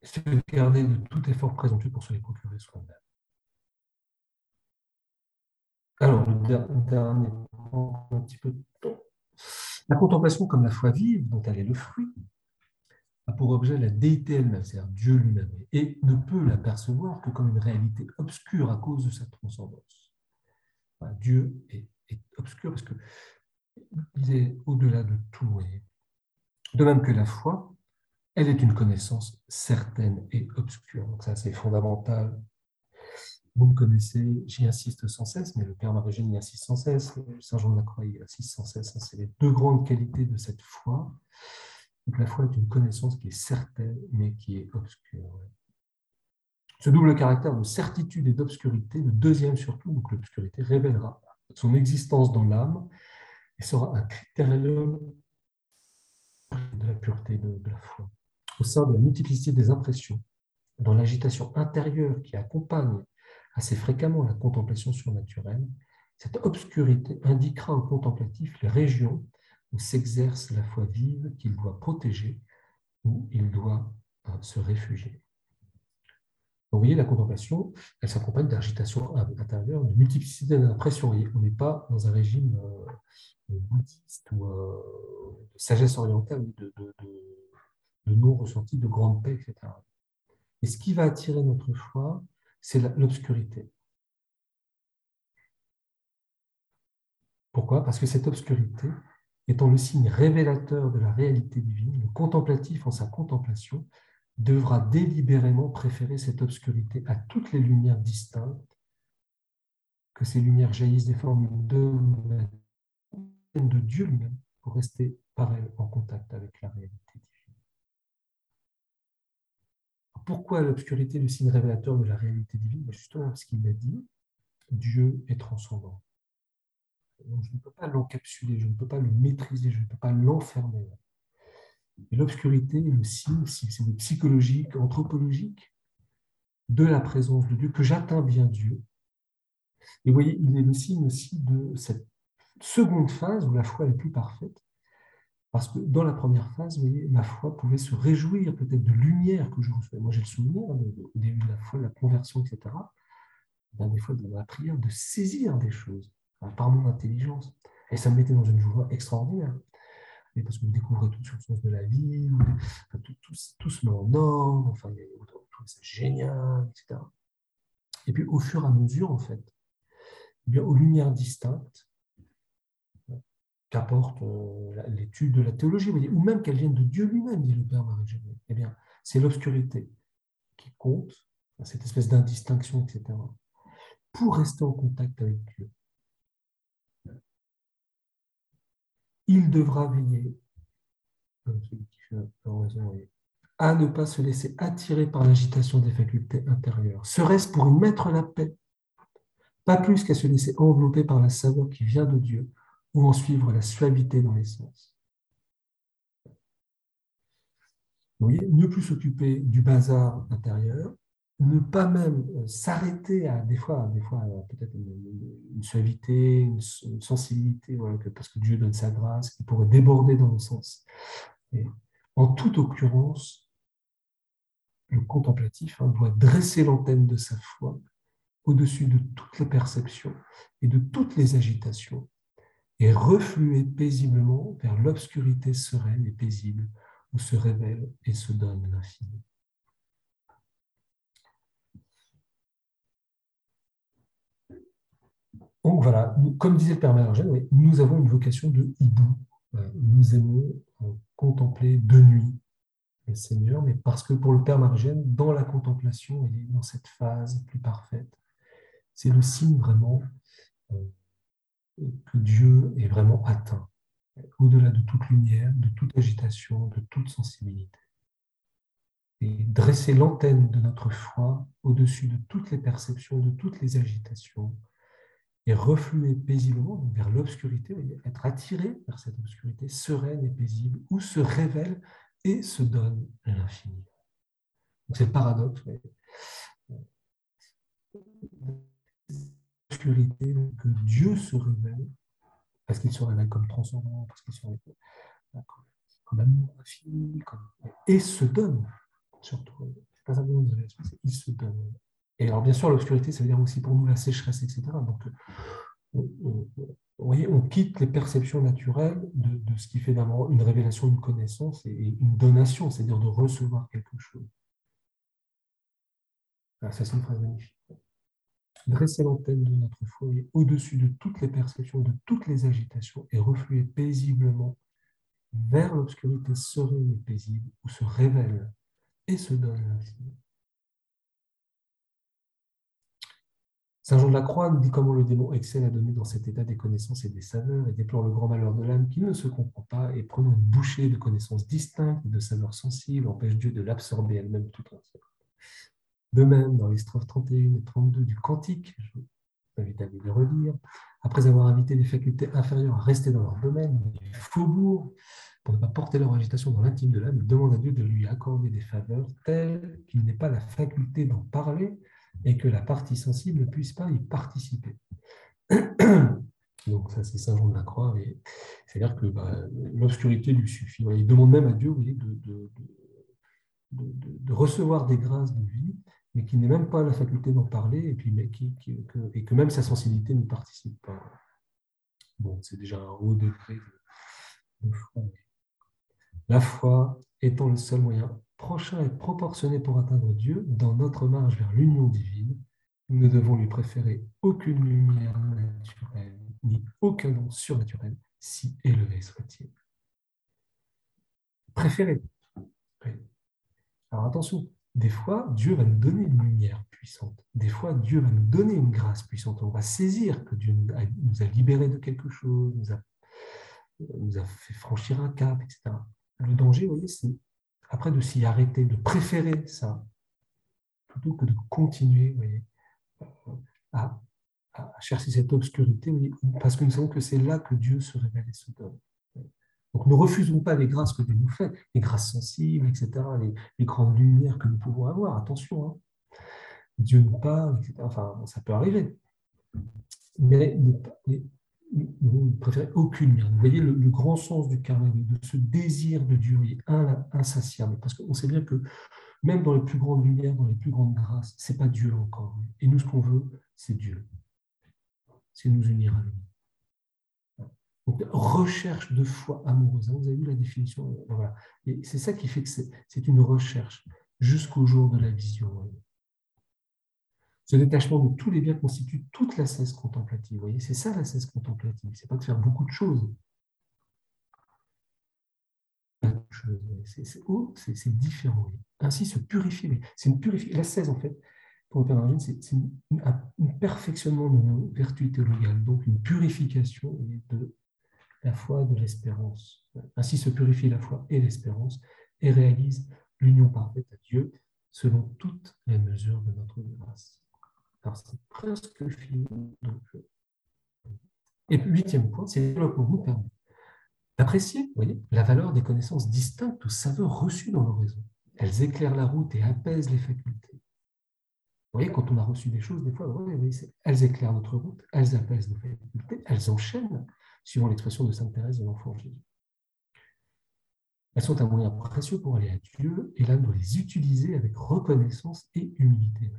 se garder de tout effort présomptueux pour se les procurer soi-même. Alors, le dernier point, un petit peu de temps. La contemplation comme la foi vive, dont elle est le fruit, a pour objet la déité elle-même, c'est-à-dire Dieu lui-même, et ne peut l'apercevoir que comme une réalité obscure à cause de sa transcendance. Dieu est, obscur parce qu'il est au-delà de tout. De même que la foi, elle est une connaissance certaine et obscure. Donc ça, c'est fondamental. Vous me connaissez, j'y insiste sans cesse, mais le Père Marigène y insiste sans cesse, Saint Jean de la Croix y insiste sans cesse. C'est les deux grandes qualités de cette foi. Donc la foi est une connaissance qui est certaine, mais qui est obscure. Ce double caractère de certitude et d'obscurité, le deuxième surtout, donc l'obscurité, révélera son existence dans l'âme et sera un critérium de la pureté de, la foi. Au sein de la multiplicité des impressions, dans l'agitation intérieure qui accompagne assez fréquemment la contemplation surnaturelle, cette obscurité indiquera au contemplatif les régions où s'exerce la foi vive qu'il doit protéger, où il doit euh, se réfugier. vous voyez, la contemplation, elle s'accompagne d'agitation intérieure, de multiplicité d'impressions. On n'est pas dans un régime euh, bouddhiste ou euh, de sagesse orientale, de, de, de non-ressenti, de grande paix, etc. Et ce qui va attirer notre foi, c'est l'obscurité. Pourquoi? Parce que cette obscurité, étant le signe révélateur de la réalité divine, le contemplatif en sa contemplation devra délibérément préférer cette obscurité à toutes les lumières distinctes, que ces lumières jaillissent des formes de, Dieu lui-même pour rester par elles en contact avec la réalité divine. Pourquoi l'obscurité le signe révélateur de la réalité divine? Ben, Justement parce qu'il l'a dit, Dieu est transcendant je ne peux pas l'encapsuler, je ne peux pas le maîtriser, je ne peux pas l'enfermer. Et l'obscurité le signe, c'est le psychologique, anthropologique, de la présence de Dieu, que j'atteins bien Dieu. Et vous voyez, il est le signe aussi de cette seconde phase où la foi est plus parfaite. Parce que dans la première phase, vous voyez, ma foi pouvait se réjouir peut-être de lumière que je reçois. Moi, j'ai le souvenir, hein, au début de la foi, la conversion, etc., des fois, dans la prière, de saisir des choses par mon intelligence. Et ça me mettait dans une joie extraordinaire. Parce que vous découvrez tout sur le sens de la vie, tout, tout, se met en ordre, enfin, c'est génial, etc. Et puis au fur et à mesure, en fait, eh aux lumières distinctes qu'apporte euh, l'étude de la théologie, ou même qu'elle vienne de Dieu lui-même, dit le Père marie eh bien, c'est l'obscurité qui compte, cette espèce d'indistinction, etc., pour rester en contact avec Dieu. Il devra veiller, à ne pas se laisser attirer par l'agitation des facultés intérieures. Serait-ce pour y mettre la paix? Pas plus qu'à se laisser envelopper par la saveur qui vient de Dieu ou en suivre la suavité dans les sens. Ne plus s'occuper du bazar intérieur, ne pas même euh, s'arrêter à des fois, des euh, peut-être une, suavité, une, sensibilité, parce que Dieu donne sa grâce, qui pourrait déborder dans le sens. en toute occurrence, le contemplatif hein, doit dresser l'antenne de sa foi au-dessus de toutes les perceptions et de toutes les agitations et refluer paisiblement vers l'obscurité sereine et paisible où se révèle et se donne l'infini. Donc voilà, comme disait le Père Margène, nous avons une vocation de hibou. Nous aimons euh, contempler de nuit le Seigneur, mais parce que pour le Père Margène, dans la contemplation, il est dans cette phase plus parfaite. C'est le signe vraiment euh, que Dieu est vraiment atteint, au-delà de toute lumière, de toute agitation, de toute sensibilité. Et dresser l'antenne de notre foi au-dessus de toutes les perceptions, de toutes les agitations, et refluer paisiblement vers l'obscurité, être attiré vers cette obscurité sereine et paisible, où se révèle et se donne l'infini. C'est le paradoxe. L'obscurité, que Dieu se révèle, parce qu'il se révèle comme transcendant, parce qu'il se révèle comme, amour infini, et se donne surtout. C'est pas simplement il se donne. Et alors, bien sûr, l'obscurité, ça veut dire aussi pour nous la sécheresse, etc. Donc, vous voyez, on quitte les perceptions naturelles de, ce qui fait d'abord une révélation, une connaissance et une donation, c'est-à-dire de recevoir quelque chose. Ah, ça, c'est une phrase magnifique. Dresser l'antenne de notre foyer au-dessus de toutes les perceptions, de toutes les agitations et refluer paisiblement vers l'obscurité sereine et paisible où se révèle et se donne l'infini. Saint Jean de la Croix nous dit comment le démon excelle à donner dans cet état des connaissances et des saveurs et déplore le grand malheur de l'âme qui ne se comprend pas et prenant une bouchée de connaissances distinctes et de saveurs sensibles empêche Dieu de l'absorber elle-même tout entière. De même, dans les strophes 31 et 32 du Cantique, je vous invite à les relire, après avoir invité les facultés inférieures à rester dans leur domaine, les faubourgs, pour ne pas porter leur agitation dans l'intime de l'âme, demande à Dieu de lui accorder des faveurs telles qu'il n'ait pas la faculté d'en parler et que la partie sensible ne puisse pas y participer. Donc ça, c'est Saint Jean de la Croix. C'est-à-dire que bah, l'obscurité lui suffit. Il demande même à Dieu de, de, recevoir des grâces de vie, mais qui n'est même pas la faculté d'en parler, et, puis, mais qui, que, et que même sa sensibilité ne participe pas. Bon, c'est déjà un haut degré de, foi. La foi étant le seul moyen prochain et proportionné pour atteindre Dieu dans notre marche vers l'union divine, nous ne devons lui préférer aucune lumière naturelle, ni aucun don surnaturel, si élevé soit-il. Préférer. Alors attention, des fois, Dieu va nous donner une lumière puissante. Des fois, Dieu va nous donner une grâce puissante. On va saisir que Dieu nous a libérés de quelque chose, nous a, nous a fait franchir un cap, etc. Le danger, vous voyez, c'est après de s'y arrêter, de préférer ça, plutôt que de continuer à, chercher cette obscurité, parce que nous savons que c'est là que Dieu se révèle et se donne. Donc ne refusons pas les grâces que Dieu nous fait, les grâces sensibles, etc., les, grandes lumières que nous pouvons avoir. Attention, hein. Dieu nous parle, etc. Enfin, ça peut arriver. Mais, mais vous ne préférez aucune Vous voyez le, grand sens du karma, de ce désir de Dieu insatiable. Parce qu'on sait bien que même dans les plus grandes lumières, dans les plus grandes grâces, ce n'est pas Dieu encore. Et nous, ce qu'on veut, c'est Dieu. C'est nous unir à lui. Donc, recherche de foi amoureuse. Vous avez vu la définition voilà. Et c'est ça qui fait que c'est une recherche jusqu'au jour de la vision. Ce détachement de tous les biens constitue toute la cesse contemplative. Vous voyez, c'est ça la cesse contemplative. C'est pas de faire beaucoup de choses. C'est différent. Ainsi se purifier. C'est une. La cesse, en fait, pour le Père c'est un perfectionnement de nos vertus théologales, donc une purification de la foi de l'espérance. Ainsi se purifie la foi et l'espérance et réalise l'union parfaite à Dieu selon toutes les mesures de notre grâce. Alors, c'est presque fini. Euh, et puis, huitième point, c'est le développement nous d'apprécier la valeur des connaissances distinctes aux saveurs reçues dans l'oraison. Elles éclairent la route et apaisent les facultés. Vous voyez, quand on a reçu des choses, des fois, elles éclairent notre route, elles apaisent nos facultés, elles enchaînent, suivant l'expression de Sainte Thérèse de l'Enfant Jésus. Elles sont un moyen précieux pour aller à Dieu, et là, nous les utiliser avec reconnaissance et humilité.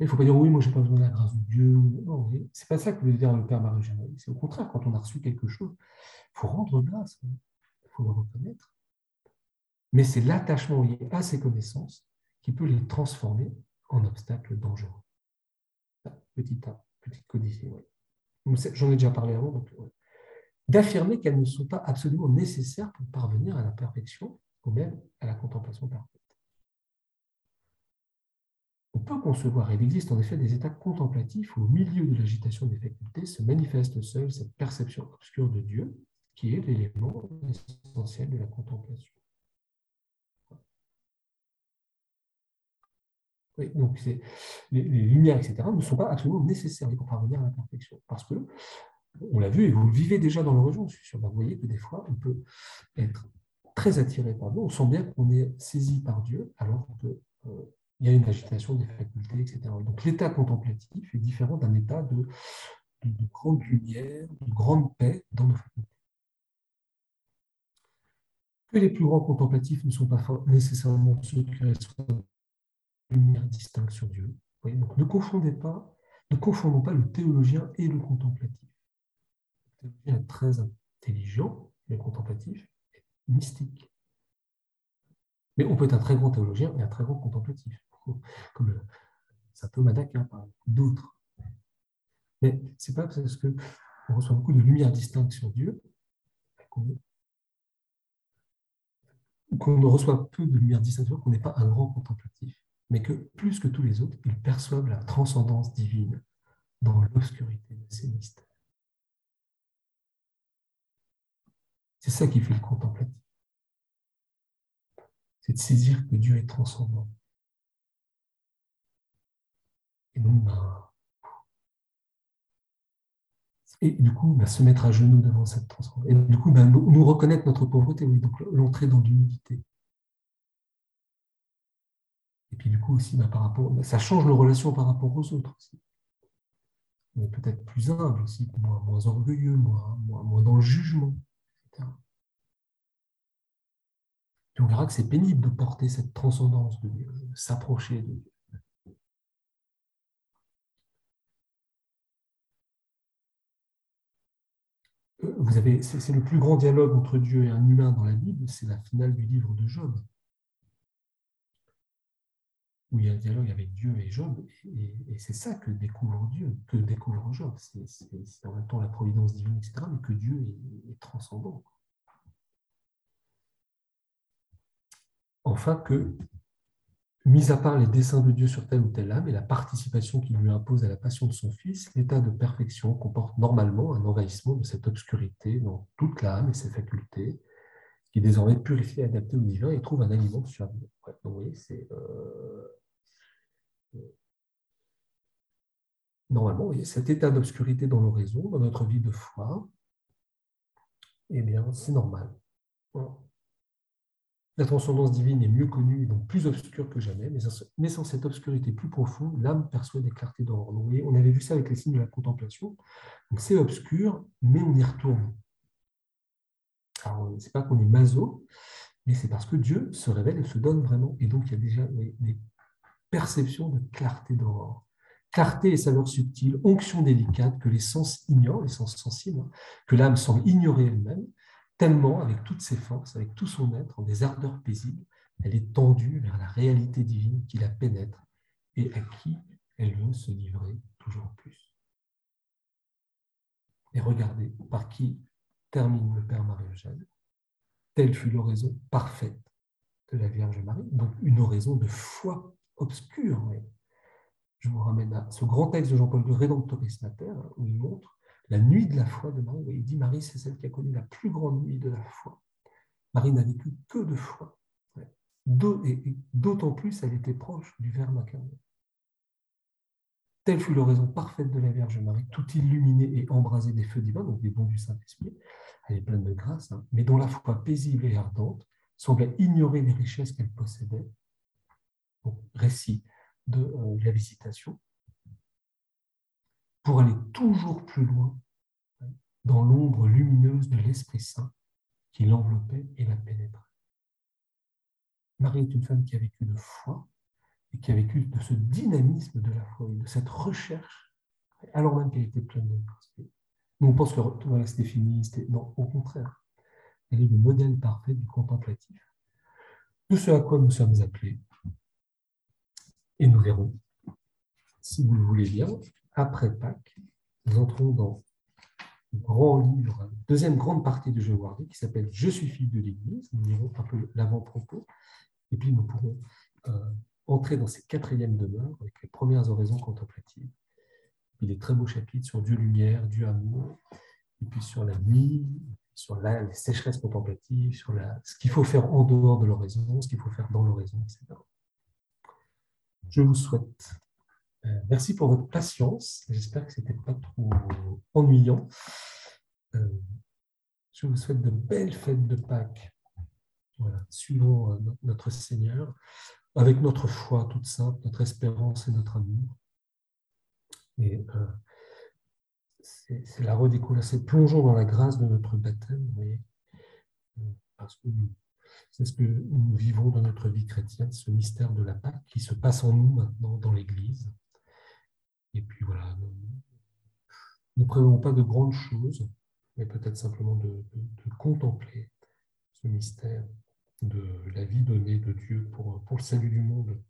Il ne faut pas dire oui, moi je n'ai pas besoin de la grâce de Dieu. Non, c'est pas ça que veut dire le Père Marie C'est au contraire, quand on a reçu quelque chose, il faut rendre grâce, il faut le reconnaître. Mais c'est l'attachement à ces connaissances qui peut les transformer en obstacles dangereux. Petit A, petite codifiée. J'en ai déjà parlé avant. D'affirmer qu'elles ne sont pas absolument nécessaires pour parvenir à la perfection ou même à la contemplation parfaite. On peut concevoir, il existe en effet des états contemplatifs où au milieu de l'agitation des facultés se manifeste seule cette perception obscure de Dieu qui est l'élément essentiel de la contemplation. donc les, les, lumières, etc., ne sont pas absolument nécessaires pour parvenir à la perfection. Parce que, on l'a vu, et vous le vivez déjà dans l'horizon, je suis sûr, vous voyez que des fois, on peut être très attiré par Dieu, on sent bien qu'on est saisi par Dieu, alors que euh, il y a une agitation des facultés, etc. Donc l'état contemplatif est différent d'un état de, grande lumière, de grande paix dans nos facultés. Que les plus grands contemplatifs ne sont pas nécessairement ceux qui reçoivent lumière distincte sur Dieu. donc ne confondez pas, ne confondons pas le théologien et le contemplatif. Le théologien est très intelligent, le contemplatif est mystique. Mais on peut être un très grand théologien et un très grand contemplatif, comme Saint Thomas d'Aquin, d'autres. Mais ce n'est pas parce qu'on reçoit beaucoup de lumière distincte sur Dieu qu'on ne reçoit peu de lumière distincte qu'on n'est pas un grand contemplatif, mais que plus que tous les autres, ils perçoivent la transcendance divine dans l'obscurité de ces mystères. C'est ça qui fait le contemplatif. C'est de saisir que Dieu est transcendant. Et donc, et du coup, ben, se mettre à genoux devant cette transcendance. Et du coup, ben, nous, reconnaître notre pauvreté, oui, donc l'entrée dans l'humilité. Et puis du coup aussi, par rapport, ça change nos relations par rapport aux autres aussi. On est peut-être plus humble aussi, moins, orgueilleux, moins, moins, dans le jugement, etc. Puis on verra que c'est pénible de porter cette transcendance de de s'approcher de Dieu. vous avez, c'est le plus grand dialogue entre Dieu et un humain dans la Bible, c'est la finale du livre de Job, où il y a un dialogue avec Dieu et Job, et, c'est ça que découvre Dieu, que découvre Job. C'est en même temps la providence divine, etc., mais que Dieu est, transcendant. Enfin, que Mis à part les desseins de Dieu sur telle ou telle âme et la participation qu'il lui impose à la passion de son Fils, l'état de perfection comporte normalement un envahissement de cette obscurité dans toute l'âme et ses facultés, qui désormais purifié et adapté au divin et trouve un aliment sur ouais, donc, vous voyez, c'est euh, normalement, cet état d'obscurité dans l'oraison, dans notre vie de foi, eh bien, c'est normal. La transcendance divine est mieux connue et donc plus obscure que jamais, mais sans cette obscurité plus profonde, l'âme perçoit des clartés d'or. On avait vu ça avec les signes de la contemplation. Donc c'est obscur, mais on y retourne. Alors, ce n'est pas qu'on est maso, mais c'est parce que Dieu se révèle et se donne vraiment. Et donc, il y a déjà des perceptions de clarté d'aurore. Clarté et saveur subtile, onction délicate que les sens ignorent, les sens sensibles, hein, que l'âme semble ignorer elle-même, tellement, avec toutes ses forces, avec tout son être, en des ardeurs paisibles, elle est tendue vers la réalité divine qui la pénètre et à qui elle veut se livrer toujours plus. Et regardez par qui termine le Père Marie-Eugène. Telle fut l'oraison parfaite de la Vierge Marie, donc une oraison de foi obscure. Je vous ramène à ce grand texte de Jean-Paul de Rédemptoris Mater, où il montre la nuit de la foi de Marie. Il dit Marie, c'est celle qui a connu la plus grande nuit de la foi. Marie n'a vécu que de foi. Et d'autant plus, elle était proche du Verbe incarné. Telle fut l'oraison parfaite de la Vierge Marie, tout illuminée et embrasée des feux divins, donc des dons du Saint-Esprit. Elle est pleine de grâce, hein, mais dont la foi paisible et ardente semblait ignorer les richesses qu'elle possédait. récit de euh, la visitation pour aller toujours plus loin dans l'ombre lumineuse de l'Esprit Saint qui l'enveloppait et la pénétrait. Marie est une femme qui a vécu de foi et qui a vécu de ce dynamisme de la foi et de cette recherche, alors même qu'elle était pleine de grâce. On pense que tout reste est féministe. Non, au contraire. Elle est le modèle parfait du contemplatif. Tout ce à quoi nous sommes appelés. Et nous verrons, si vous le voulez bien, après Pâques, nous entrons dans le grand livre, deuxième grande partie de Jean qui s'appelle Je suis fille de l'Église. Nous lirons un peu l'avant-propos, et puis nous pourrons euh, entrer dans ces quatrièmes demeures avec les premières oraisons contemplatives. Il des très beaux chapitres sur Dieu lumière, Dieu amour, et puis sur la nuit, sur la, les sécheresses contemplatives, sur ce qu'il faut faire en dehors de l'oraison, ce qu'il faut faire dans l'oraison, etc. Je vous souhaite euh, merci pour votre patience. J'espère que ce n'était pas trop ennuyant. Euh, je vous souhaite de belles fêtes de Pâques. Voilà, suivons euh, notre Seigneur avec notre foi toute simple, notre espérance et notre amour. Et c'est la redécouverte, c'est plongeons dans la grâce de notre baptême, vous voyez, parce que C'est ce que nous vivons dans notre vie chrétienne, ce mystère de la Pâque qui se passe en nous maintenant dans l'Église. Et puis voilà, ne prévoyons pas de grandes choses, mais peut-être simplement de, contempler ce mystère de la vie donnée de Dieu pour, pour le salut du monde.